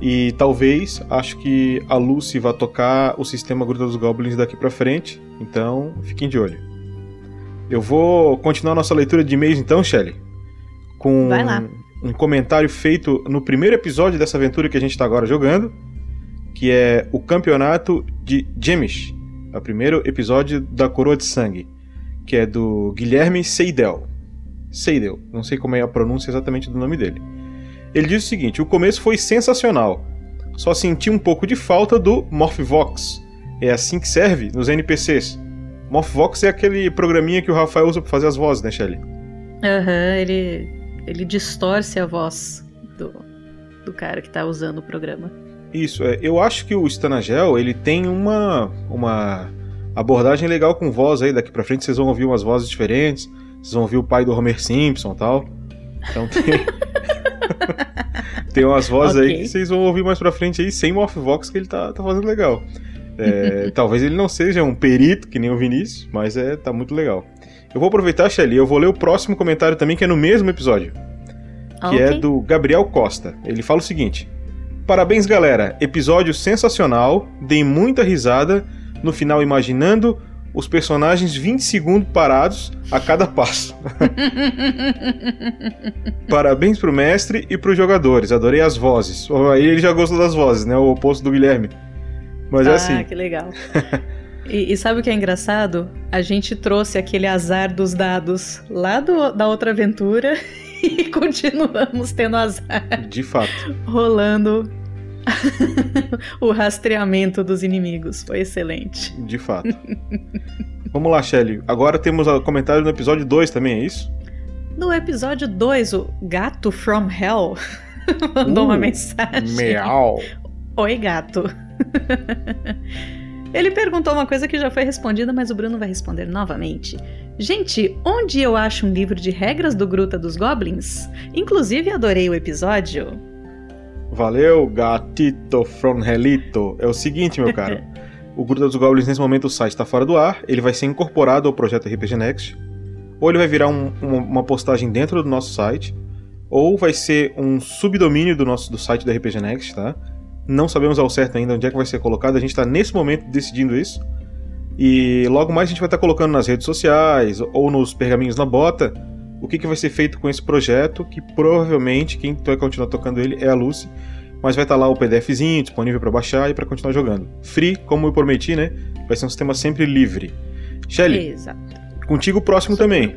E talvez, acho que a Lucy vai tocar o sistema Gruta dos Goblins daqui pra frente. Então, fiquem de olho. Eu vou continuar nossa leitura de e-mails então, Shelly. Com Vai lá. Um comentário feito no primeiro episódio dessa aventura que a gente tá agora jogando. Que é o campeonato de Jemish. É o primeiro episódio da Coroa de Sangue. Que é do Guilherme Seidel. Seidel, não sei como é a pronúncia exatamente do nome dele. Ele diz o seguinte: o começo foi sensacional. Só senti um pouco de falta do Morphvox. É assim que serve nos NPCs. Morphvox é aquele programinha que o Rafael usa pra fazer as vozes, né, Shelly? Aham, ele, ele distorce a voz do, do cara que tá usando o programa. Isso, é, eu acho que o Stanagel, ele tem uma, uma abordagem legal com voz aí. Daqui pra frente vocês vão ouvir umas vozes diferentes. Vocês vão ouvir o pai do Homer Simpson e tal. Então tem. <laughs> tem umas vozes aí Ok. que vocês vão ouvir mais pra frente aí, sem Morphvox, que ele tá, tá fazendo legal. É, <laughs> talvez ele não seja um perito, que nem o Vinícius, mas é, tá muito legal. Eu vou aproveitar, Shelly, eu vou ler o próximo comentário também, que é no mesmo episódio. Que é Ok. do Gabriel Costa. Ele fala o seguinte: Parabéns, galera. Episódio sensacional. Dei muita risada. No final, imaginando os personagens 20 segundos parados a cada passo. <laughs> Parabéns pro mestre e pros jogadores. Adorei as vozes. Aí ele já gostou das vozes, né? O oposto do Guilherme. Mas é ah, assim. que legal. <laughs> E, e sabe o que é engraçado? A gente trouxe aquele azar dos dados lá do- da outra aventura <laughs> e continuamos tendo azar De fato. rolando <laughs> o rastreamento dos inimigos. Foi excelente. De fato. Vamos lá, Shelly. Agora temos o comentário no episódio 2 também, é isso? No episódio 2, o Gato from Hell <laughs> mandou uma Uh, mensagem. Meow. Oi, gato. Ele perguntou uma coisa que já foi respondida, mas o Bruno vai responder novamente. Gente, onde eu acho um livro de regras do Gruta dos Goblins? Inclusive, adorei o episódio. Valeu, gatito from Helito. É o seguinte, meu caro. <laughs> o Gruta dos Goblins, nesse momento, o site está fora do ar. Ele vai ser incorporado ao projeto RPG Next. Ou ele vai virar um- uma, uma postagem dentro do nosso site. Ou vai ser um subdomínio do nosso do site da RPG Next, tá? Não sabemos ao certo ainda onde é que vai ser colocado. A gente está nesse momento decidindo isso. E logo mais a gente vai estar colocando nas redes sociais ou nos pergaminhos na bota o que, que vai ser feito com esse projeto, que provavelmente quem vai continuar tocando ele é a Lucy, mas vai estar lá o PDFzinho disponível para baixar e para continuar jogando. Free, como eu prometi, né? Vai ser um sistema sempre livre. Shelly, contigo o próximo também.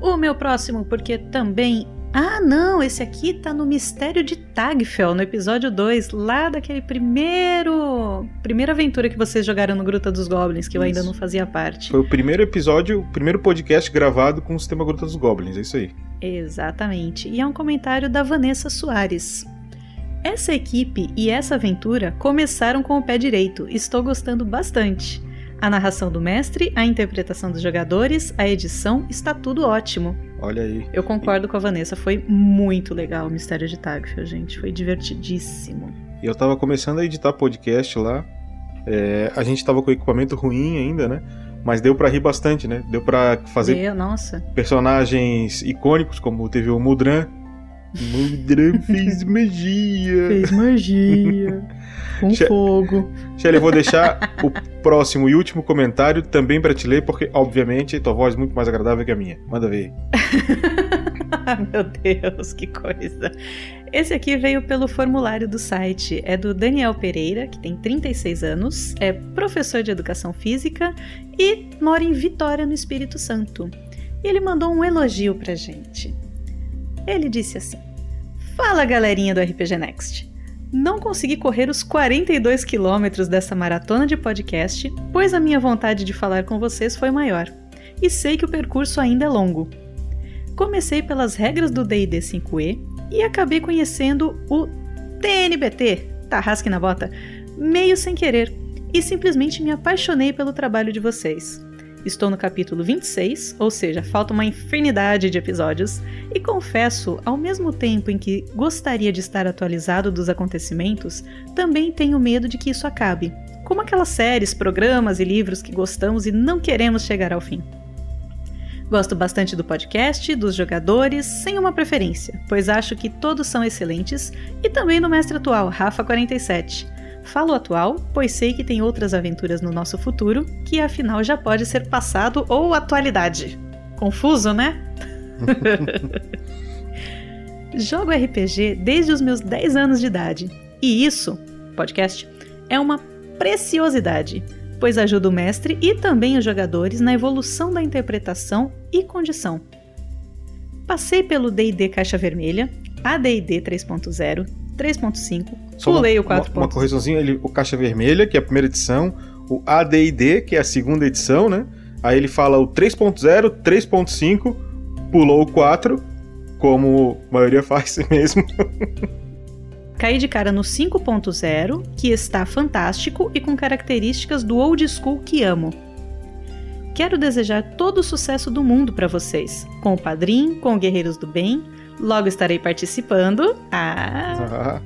O meu próximo, porque também. Ah, não, esse aqui tá no Mistério de Tagfel, no episódio 2, lá daquele primeiro. Primeira aventura que vocês jogaram no Gruta dos Goblins, que eu ainda não fazia parte. Foi o primeiro episódio, o primeiro podcast gravado com o sistema Gruta dos Goblins, é isso aí. Exatamente. E é um comentário da Vanessa Soares. Essa equipe e essa aventura começaram com o pé direito. Estou gostando bastante. A narração do mestre, a interpretação dos jogadores, a edição, está tudo ótimo. Olha aí. Eu concordo com a Vanessa, foi muito legal o Mistério de Tagfel, gente. Foi divertidíssimo. E eu tava começando a editar podcast lá. É, a gente tava com equipamento ruim ainda, né? Mas deu pra rir bastante, né? Deu pra fazer nossa. personagens icônicos, como teve o Mudran. Mudran fez magia. Fez magia. com Che- fogo. Shelly, eu vou deixar o próximo e último comentário também pra te ler, porque, obviamente, tua voz é muito mais agradável que a minha. Manda ver. <laughs> Meu Deus, que coisa. Esse aqui veio pelo formulário do site. É do Daniel Pereira, que tem 36 anos, é professor de educação física e mora em Vitória, no Espírito Santo. E ele mandou um elogio pra gente. Ele disse assim: Fala galerinha do RPG Next. Não consegui correr os 42 quilômetros dessa maratona de podcast, pois a minha vontade de falar com vocês foi maior. E sei que o percurso ainda é longo. Comecei pelas regras do D&D 5e e acabei conhecendo o TNBT, Tarrasque na Bota, meio sem querer, e simplesmente me apaixonei pelo trabalho de vocês. Estou no capítulo 26, ou seja, falta uma infinidade de episódios, e confesso, ao mesmo tempo em que gostaria de estar atualizado dos acontecimentos, também tenho medo de que isso acabe, como aquelas séries, programas e livros que gostamos e não queremos chegar ao fim. Gosto bastante do podcast, dos jogadores, sem uma preferência, pois acho que todos são excelentes, e também do mestre atual, Rafa47. Falo atual, pois sei que tem outras aventuras no nosso futuro, que afinal já pode ser passado ou atualidade. Confuso, né? <laughs> Jogo RPG desde os meus 10 anos de idade, e isso, podcast, é uma preciosidade pois ajuda o mestre e também os jogadores na evolução da interpretação e condição. Passei pelo D&D Caixa Vermelha, AD&D 3.0, 3.5, pulei o 4.0. Uma, uma correçãozinha, ele, o Caixa Vermelha, que é a primeira edição, o AD&D, que é a segunda edição, né? Aí ele fala o 3.0, 3.5, pulou o 4, como a maioria <laughs> faz mesmo. Caí de cara no 5.0, que está fantástico e com características do old school que amo. Quero desejar todo o sucesso do mundo para vocês, com o Padrim, com o Guerreiros do Bem, logo estarei participando. Ah!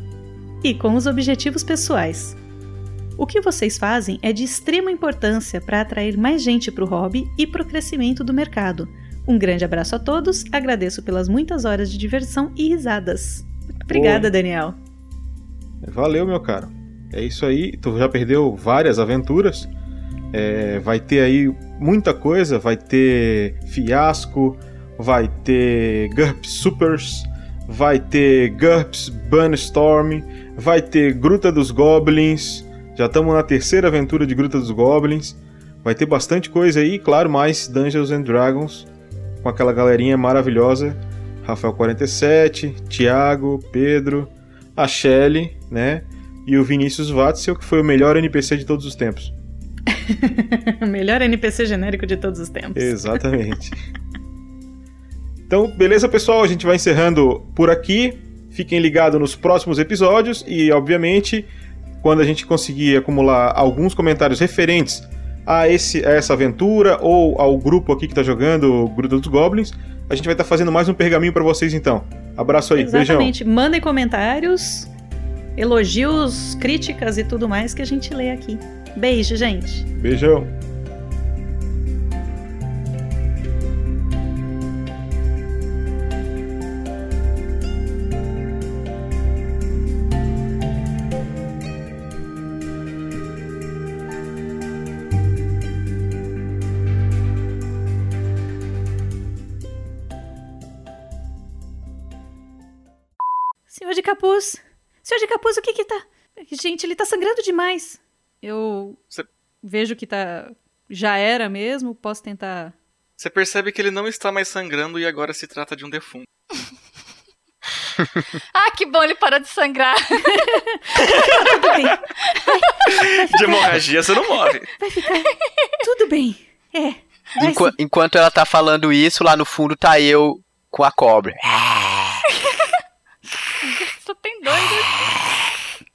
E com os objetivos pessoais. O que vocês fazem é de extrema importância para atrair mais gente para o hobby e para o crescimento do mercado. Um grande abraço a todos, agradeço pelas muitas horas de diversão e risadas. Obrigada, Daniel. Valeu, meu caro. É isso aí. Tu já perdeu várias aventuras. É, vai ter aí muita coisa. Vai ter Fiasco, vai ter GURPS Supers, vai ter GURPS Bunstorm, vai ter Gruta dos Goblins. Já estamos na terceira aventura de Gruta dos Goblins. Vai ter bastante coisa aí, claro, mais Dungeons and Dragons com aquela galerinha maravilhosa. Rafael 47, Thiago, Pedro, a Shelly, né? E o Vinícius Watzel, que foi o melhor NPC de todos os tempos. <laughs> melhor NPC genérico de todos os tempos. Exatamente. então, beleza, pessoal? A gente vai encerrando por aqui. Fiquem ligados nos próximos episódios e, obviamente, quando a gente conseguir acumular alguns comentários referentes a, esse, a essa aventura ou ao grupo aqui que está jogando o dos Goblins, a gente vai estar tá fazendo mais um pergaminho para vocês então. Abraço aí, Exatamente. beijão. Mandem comentários, elogios, críticas e tudo mais que a gente lê aqui. Beijo, gente. Beijão. De capuz! Senhor de capuz, o que que tá. Gente, ele tá sangrando demais. Eu Cê... vejo que tá. Já era mesmo, posso tentar. Você percebe que ele não está mais sangrando e agora se trata de um defunto. <laughs> ah, que bom, ele parou de sangrar. <laughs> tudo bem. Vai, de hemorragia você não morre. Vai ficar tudo bem. É. Enqu enquanto ela tá falando isso, lá no fundo tá eu com a cobra. Só <laughs> aqui. <laughs>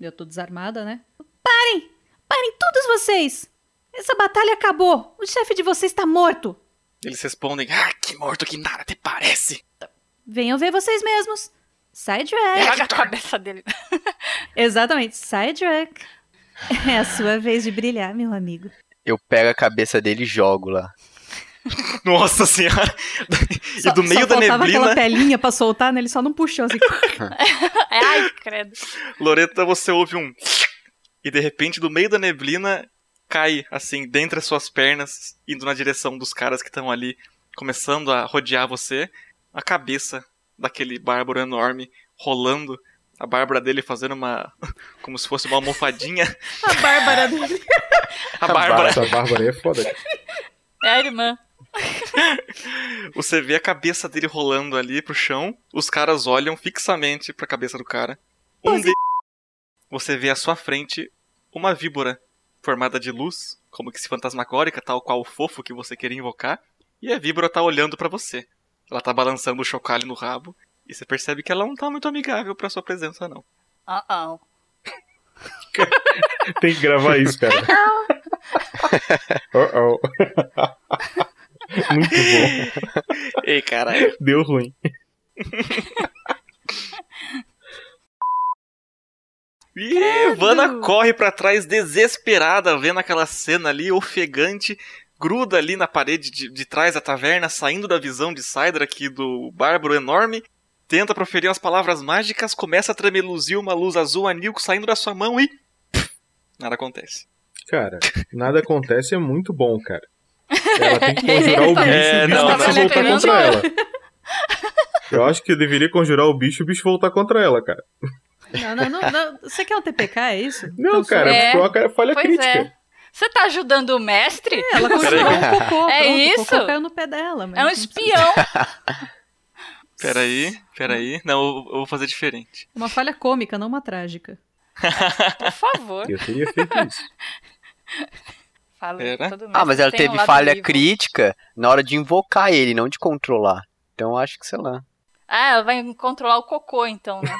Eu tô desarmada, né? Parem! Parem todos vocês! Essa batalha acabou! O chefe de vocês tá morto! Eles respondem: Ah, que morto que nada te parece! Venham ver vocês mesmos! Sidetrack! Joga a cabeça dele. <laughs> Exatamente, Sidetrack. É a sua vez de brilhar, meu amigo. Eu pego a cabeça dele e jogo lá. Nossa senhora! Só, e do meio só da neblina. aquela pelinha pra soltar, né? Ele só não puxou assim. <laughs> Ai, credo. Loreta, você ouve um. E de repente, do meio da neblina, cai, assim, dentre as suas pernas, indo na direção dos caras que estão ali, começando a rodear você, a cabeça daquele bárbaro enorme rolando. A Bárbara dele fazendo uma. <laughs> como se fosse uma almofadinha. a Bárbara dele. <laughs> A Bárbara. Essa Bárbara aí é foda. É a irmã. <laughs> Você vê a cabeça dele rolando ali pro chão, os caras olham fixamente pra cabeça do cara. Um deles, você vê à sua frente uma víbora formada de luz, como que se fantasmagórica, tal qual o fofo que você queria invocar, e a víbora tá olhando para você. Ela tá balançando o chocalho no rabo, e você percebe que ela não tá muito amigável pra sua presença, não. Uh oh. <laughs> Tem que gravar isso, cara. <laughs> Uh oh. <laughs> Muito bom. Ei, caralho. Deu ruim. <laughs> E Vanna corre pra trás desesperada, vendo aquela cena ali, ofegante, gruda ali na parede de, de trás da taverna, saindo da visão de Sidra aqui do bárbaro enorme, tenta proferir as palavras mágicas, começa a tremeluzir uma luz azul anil saindo da sua mão e. nada acontece. Cara, nada acontece é muito bom, cara. Ela tem que conjurar o bicho É, e o bicho não, tem que não. voltar contra ela. Eu acho que eu deveria conjurar o bicho e o bicho voltar contra ela, cara. Não, não, não, não. Você quer um TPK, é isso? Não, cara, É, uma cara- falha pois crítica. é. Você tá ajudando o mestre? Ela conjurou um cocô. É pronto, isso? O cocô caiu no pé dela. mas É um espião. <laughs> Peraí, peraí. Não, eu, eu vou fazer diferente. Uma falha cômica, não uma trágica. Por favor. Eu teria feito isso. <laughs> Fala, Era? todo Ah, mas ela tem um teve lado falha evil. crítica na hora de invocar ele, não de controlar. Então eu acho que, sei lá. Ah, ela vai controlar o cocô, então, né?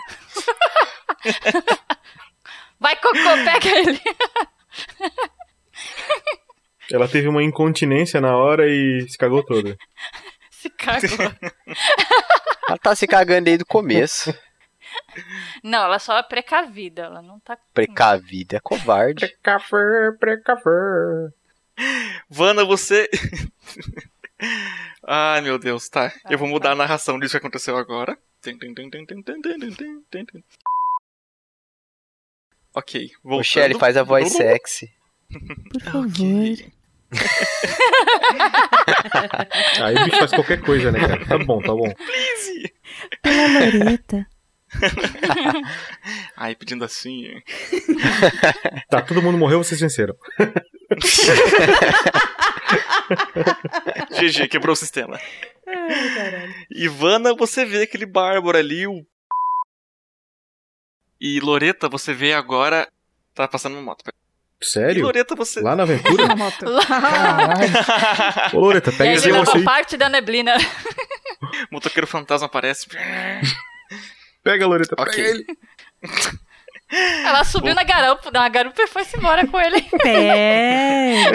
<laughs> vai, cocô, pega ele. <laughs> Ela teve uma incontinência na hora e se cagou toda. Se cagou. Ela tá se cagando desde o começo. <laughs> Não, ela só é precavida, ela não tá. Precavida é covarde. Precaver, precaver. Vana, você. <laughs> Ai meu Deus, tá. Eu vou mudar a narração disso que aconteceu agora. Ok, voltando. O faz a voz <laughs> sexy. Por favor. Okay. Aí o bicho faz qualquer coisa, né, cara? Tá bom, tá bom. Please! Pela Loreta. <laughs> Ai, pedindo assim. <laughs> Tá, todo mundo morreu, vocês venceram. <laughs> GG, quebrou o sistema. Ai, caralho. Ivana, você vê aquele bárbaro ali, o. E Loreta, você vê agora. Tá passando uma moto. E Sério? Loreta, você. Lá na aventura? Ô, Loreta, E pega aí esse ele negócio aí. parte da neblina. Motoqueiro fantasma aparece. Pega, Loreta, Ok. pega ele. <laughs> Ela subiu na garupa, na garupa e foi-se embora com ele. <laughs> Pega.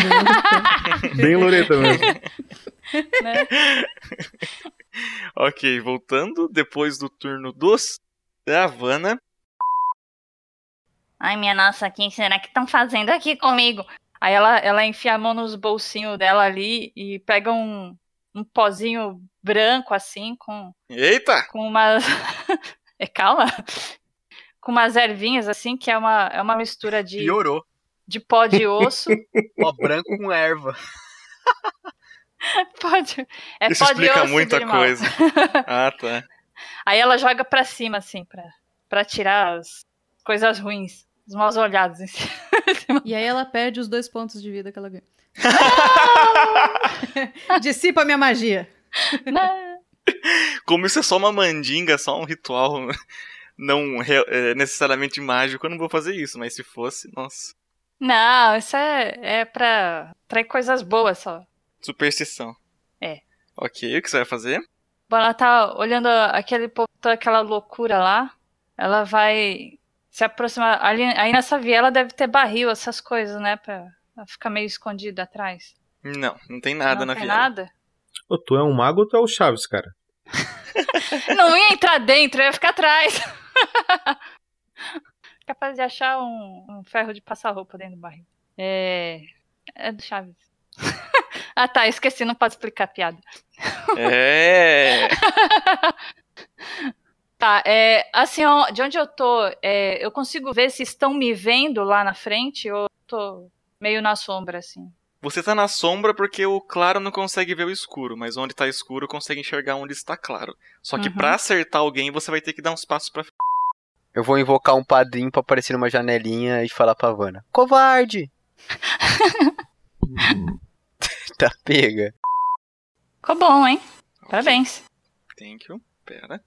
Bem Loreta mesmo. <laughs> né? ok, voltando. Depois do turno dos. Da Havana. Ai, minha nossa, o que será que estão fazendo aqui comigo? Aí ela, ela enfia a mão nos bolsinhos dela ali e pega um, um pozinho branco assim com, Eita! com umas. É, calma! Com umas ervinhas assim, que é uma, é uma mistura de, Piorou. de pó de osso. <laughs> Pó branco com erva. <laughs> Pode. É Isso pó de explica osso muita de coisa. <laughs> Ah, tá. Aí ela joga pra cima, assim, pra, pra tirar as coisas ruins, os maus olhados em cima. E aí ela perde os dois pontos de vida que ela ganha. Dissipa a minha magia. <laughs> Como isso é só uma mandinga, só um ritual não é, necessariamente mágico, eu não vou fazer isso, mas se fosse, nossa. Não, isso é, é pra trair coisas boas só. Superstição. É. Ok, o que você vai fazer? Bom, ela tá olhando aquele povo, toda aquela loucura lá. Ela vai se aproximar. Ali, aí nessa viela deve ter barril, essas coisas, né? Pra ela ficar meio escondida atrás. Não, não tem nada não na tem viela. nada? Ô, tu é um mago ou tu é o Chaves, cara? Não ia entrar dentro, ia ficar atrás. <laughs> Capaz de achar um, um ferro de passar roupa dentro do barril. É. É do Chaves. <laughs> ah tá, esqueci, não posso explicar a piada. É. <laughs> Tá, é. Assim, ó, de onde eu tô, é, eu consigo ver se estão me vendo lá na frente ou eu tô meio na sombra, assim. Você tá na sombra porque o claro não consegue ver o escuro, mas onde tá escuro consegue enxergar onde está claro. Só que Uhum. pra acertar alguém você vai ter que dar uns passos pra. Eu vou invocar um padrinho pra aparecer numa janelinha e falar pra Vanna. Covarde! <laughs> tá pega. Ficou bom, hein? Parabéns. Thank you. Pera.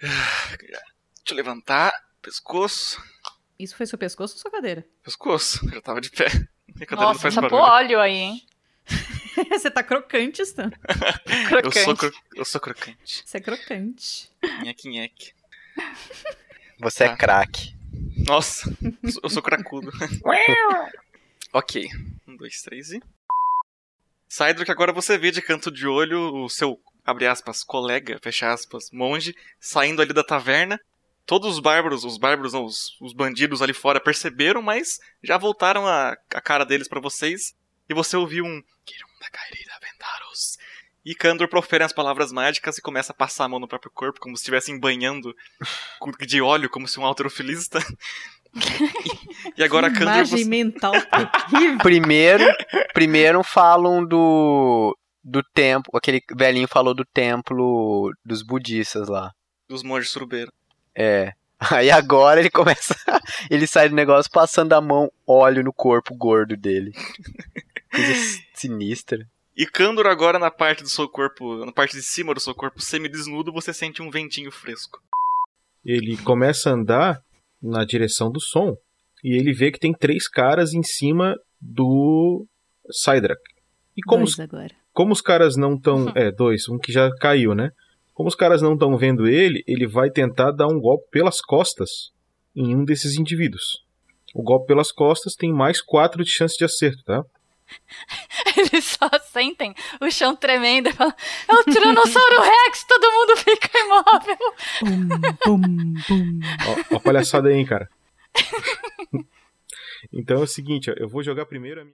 Deixa eu levantar. Pescoço. Isso foi seu pescoço ou sua cadeira? Pescoço. Já tava de pé. Não Nossa, barulho. óleo aí, hein? <laughs> Você tá crocante, Stan. Eu sou, cro... eu sou crocante. Você é crocante. Nheque, nheque. Você Tá. é craque. Nossa, eu sou- eu sou cracudo. <laughs> ok. Um, dois, três e. Saidro, que agora você vê de canto de olho o seu, abre aspas, colega, fecha aspas, monge, saindo ali da taverna. Todos os bárbaros, os bárbaros, não, os, os bandidos ali fora perceberam, mas já voltaram a, a cara deles pra vocês. E você ouviu um. E Kandor profere as palavras mágicas e começa a passar a mão no próprio corpo, como se estivessem banhando de óleo, como se um alterofilista. e, e agora Kandor. Imagem Você... mental terrível. Primeiro, primeiro falam do do templo, aquele velhinho falou do templo dos budistas lá. Dos monges surubeiros. É. Aí agora ele começa, <laughs> ele sai do negócio passando a mão óleo no corpo gordo dele. Coisa sinistra. E Kandor agora na parte do seu corpo, na parte de cima do seu corpo semi-desnudo, você sente um ventinho fresco. Ele começa a andar na direção do som e ele vê que tem três caras em cima do Sidrak. E como, Dois os, agora. como os caras não estão. <laughs> É, dois, um que já caiu, né? Como os caras não estão vendo ele, ele vai tentar dar um golpe pelas costas em um desses indivíduos. O golpe pelas costas tem mais quatro de chance de acerto, tá? <laughs> Eles só sentem o chão tremendo e falam: É o Tiranossauro Rex, todo mundo fica imóvel. Bum, bum, bum. Ó, ó a palhaçada aí, hein, cara. <laughs> então é o seguinte, ó, eu vou jogar primeiro a minha.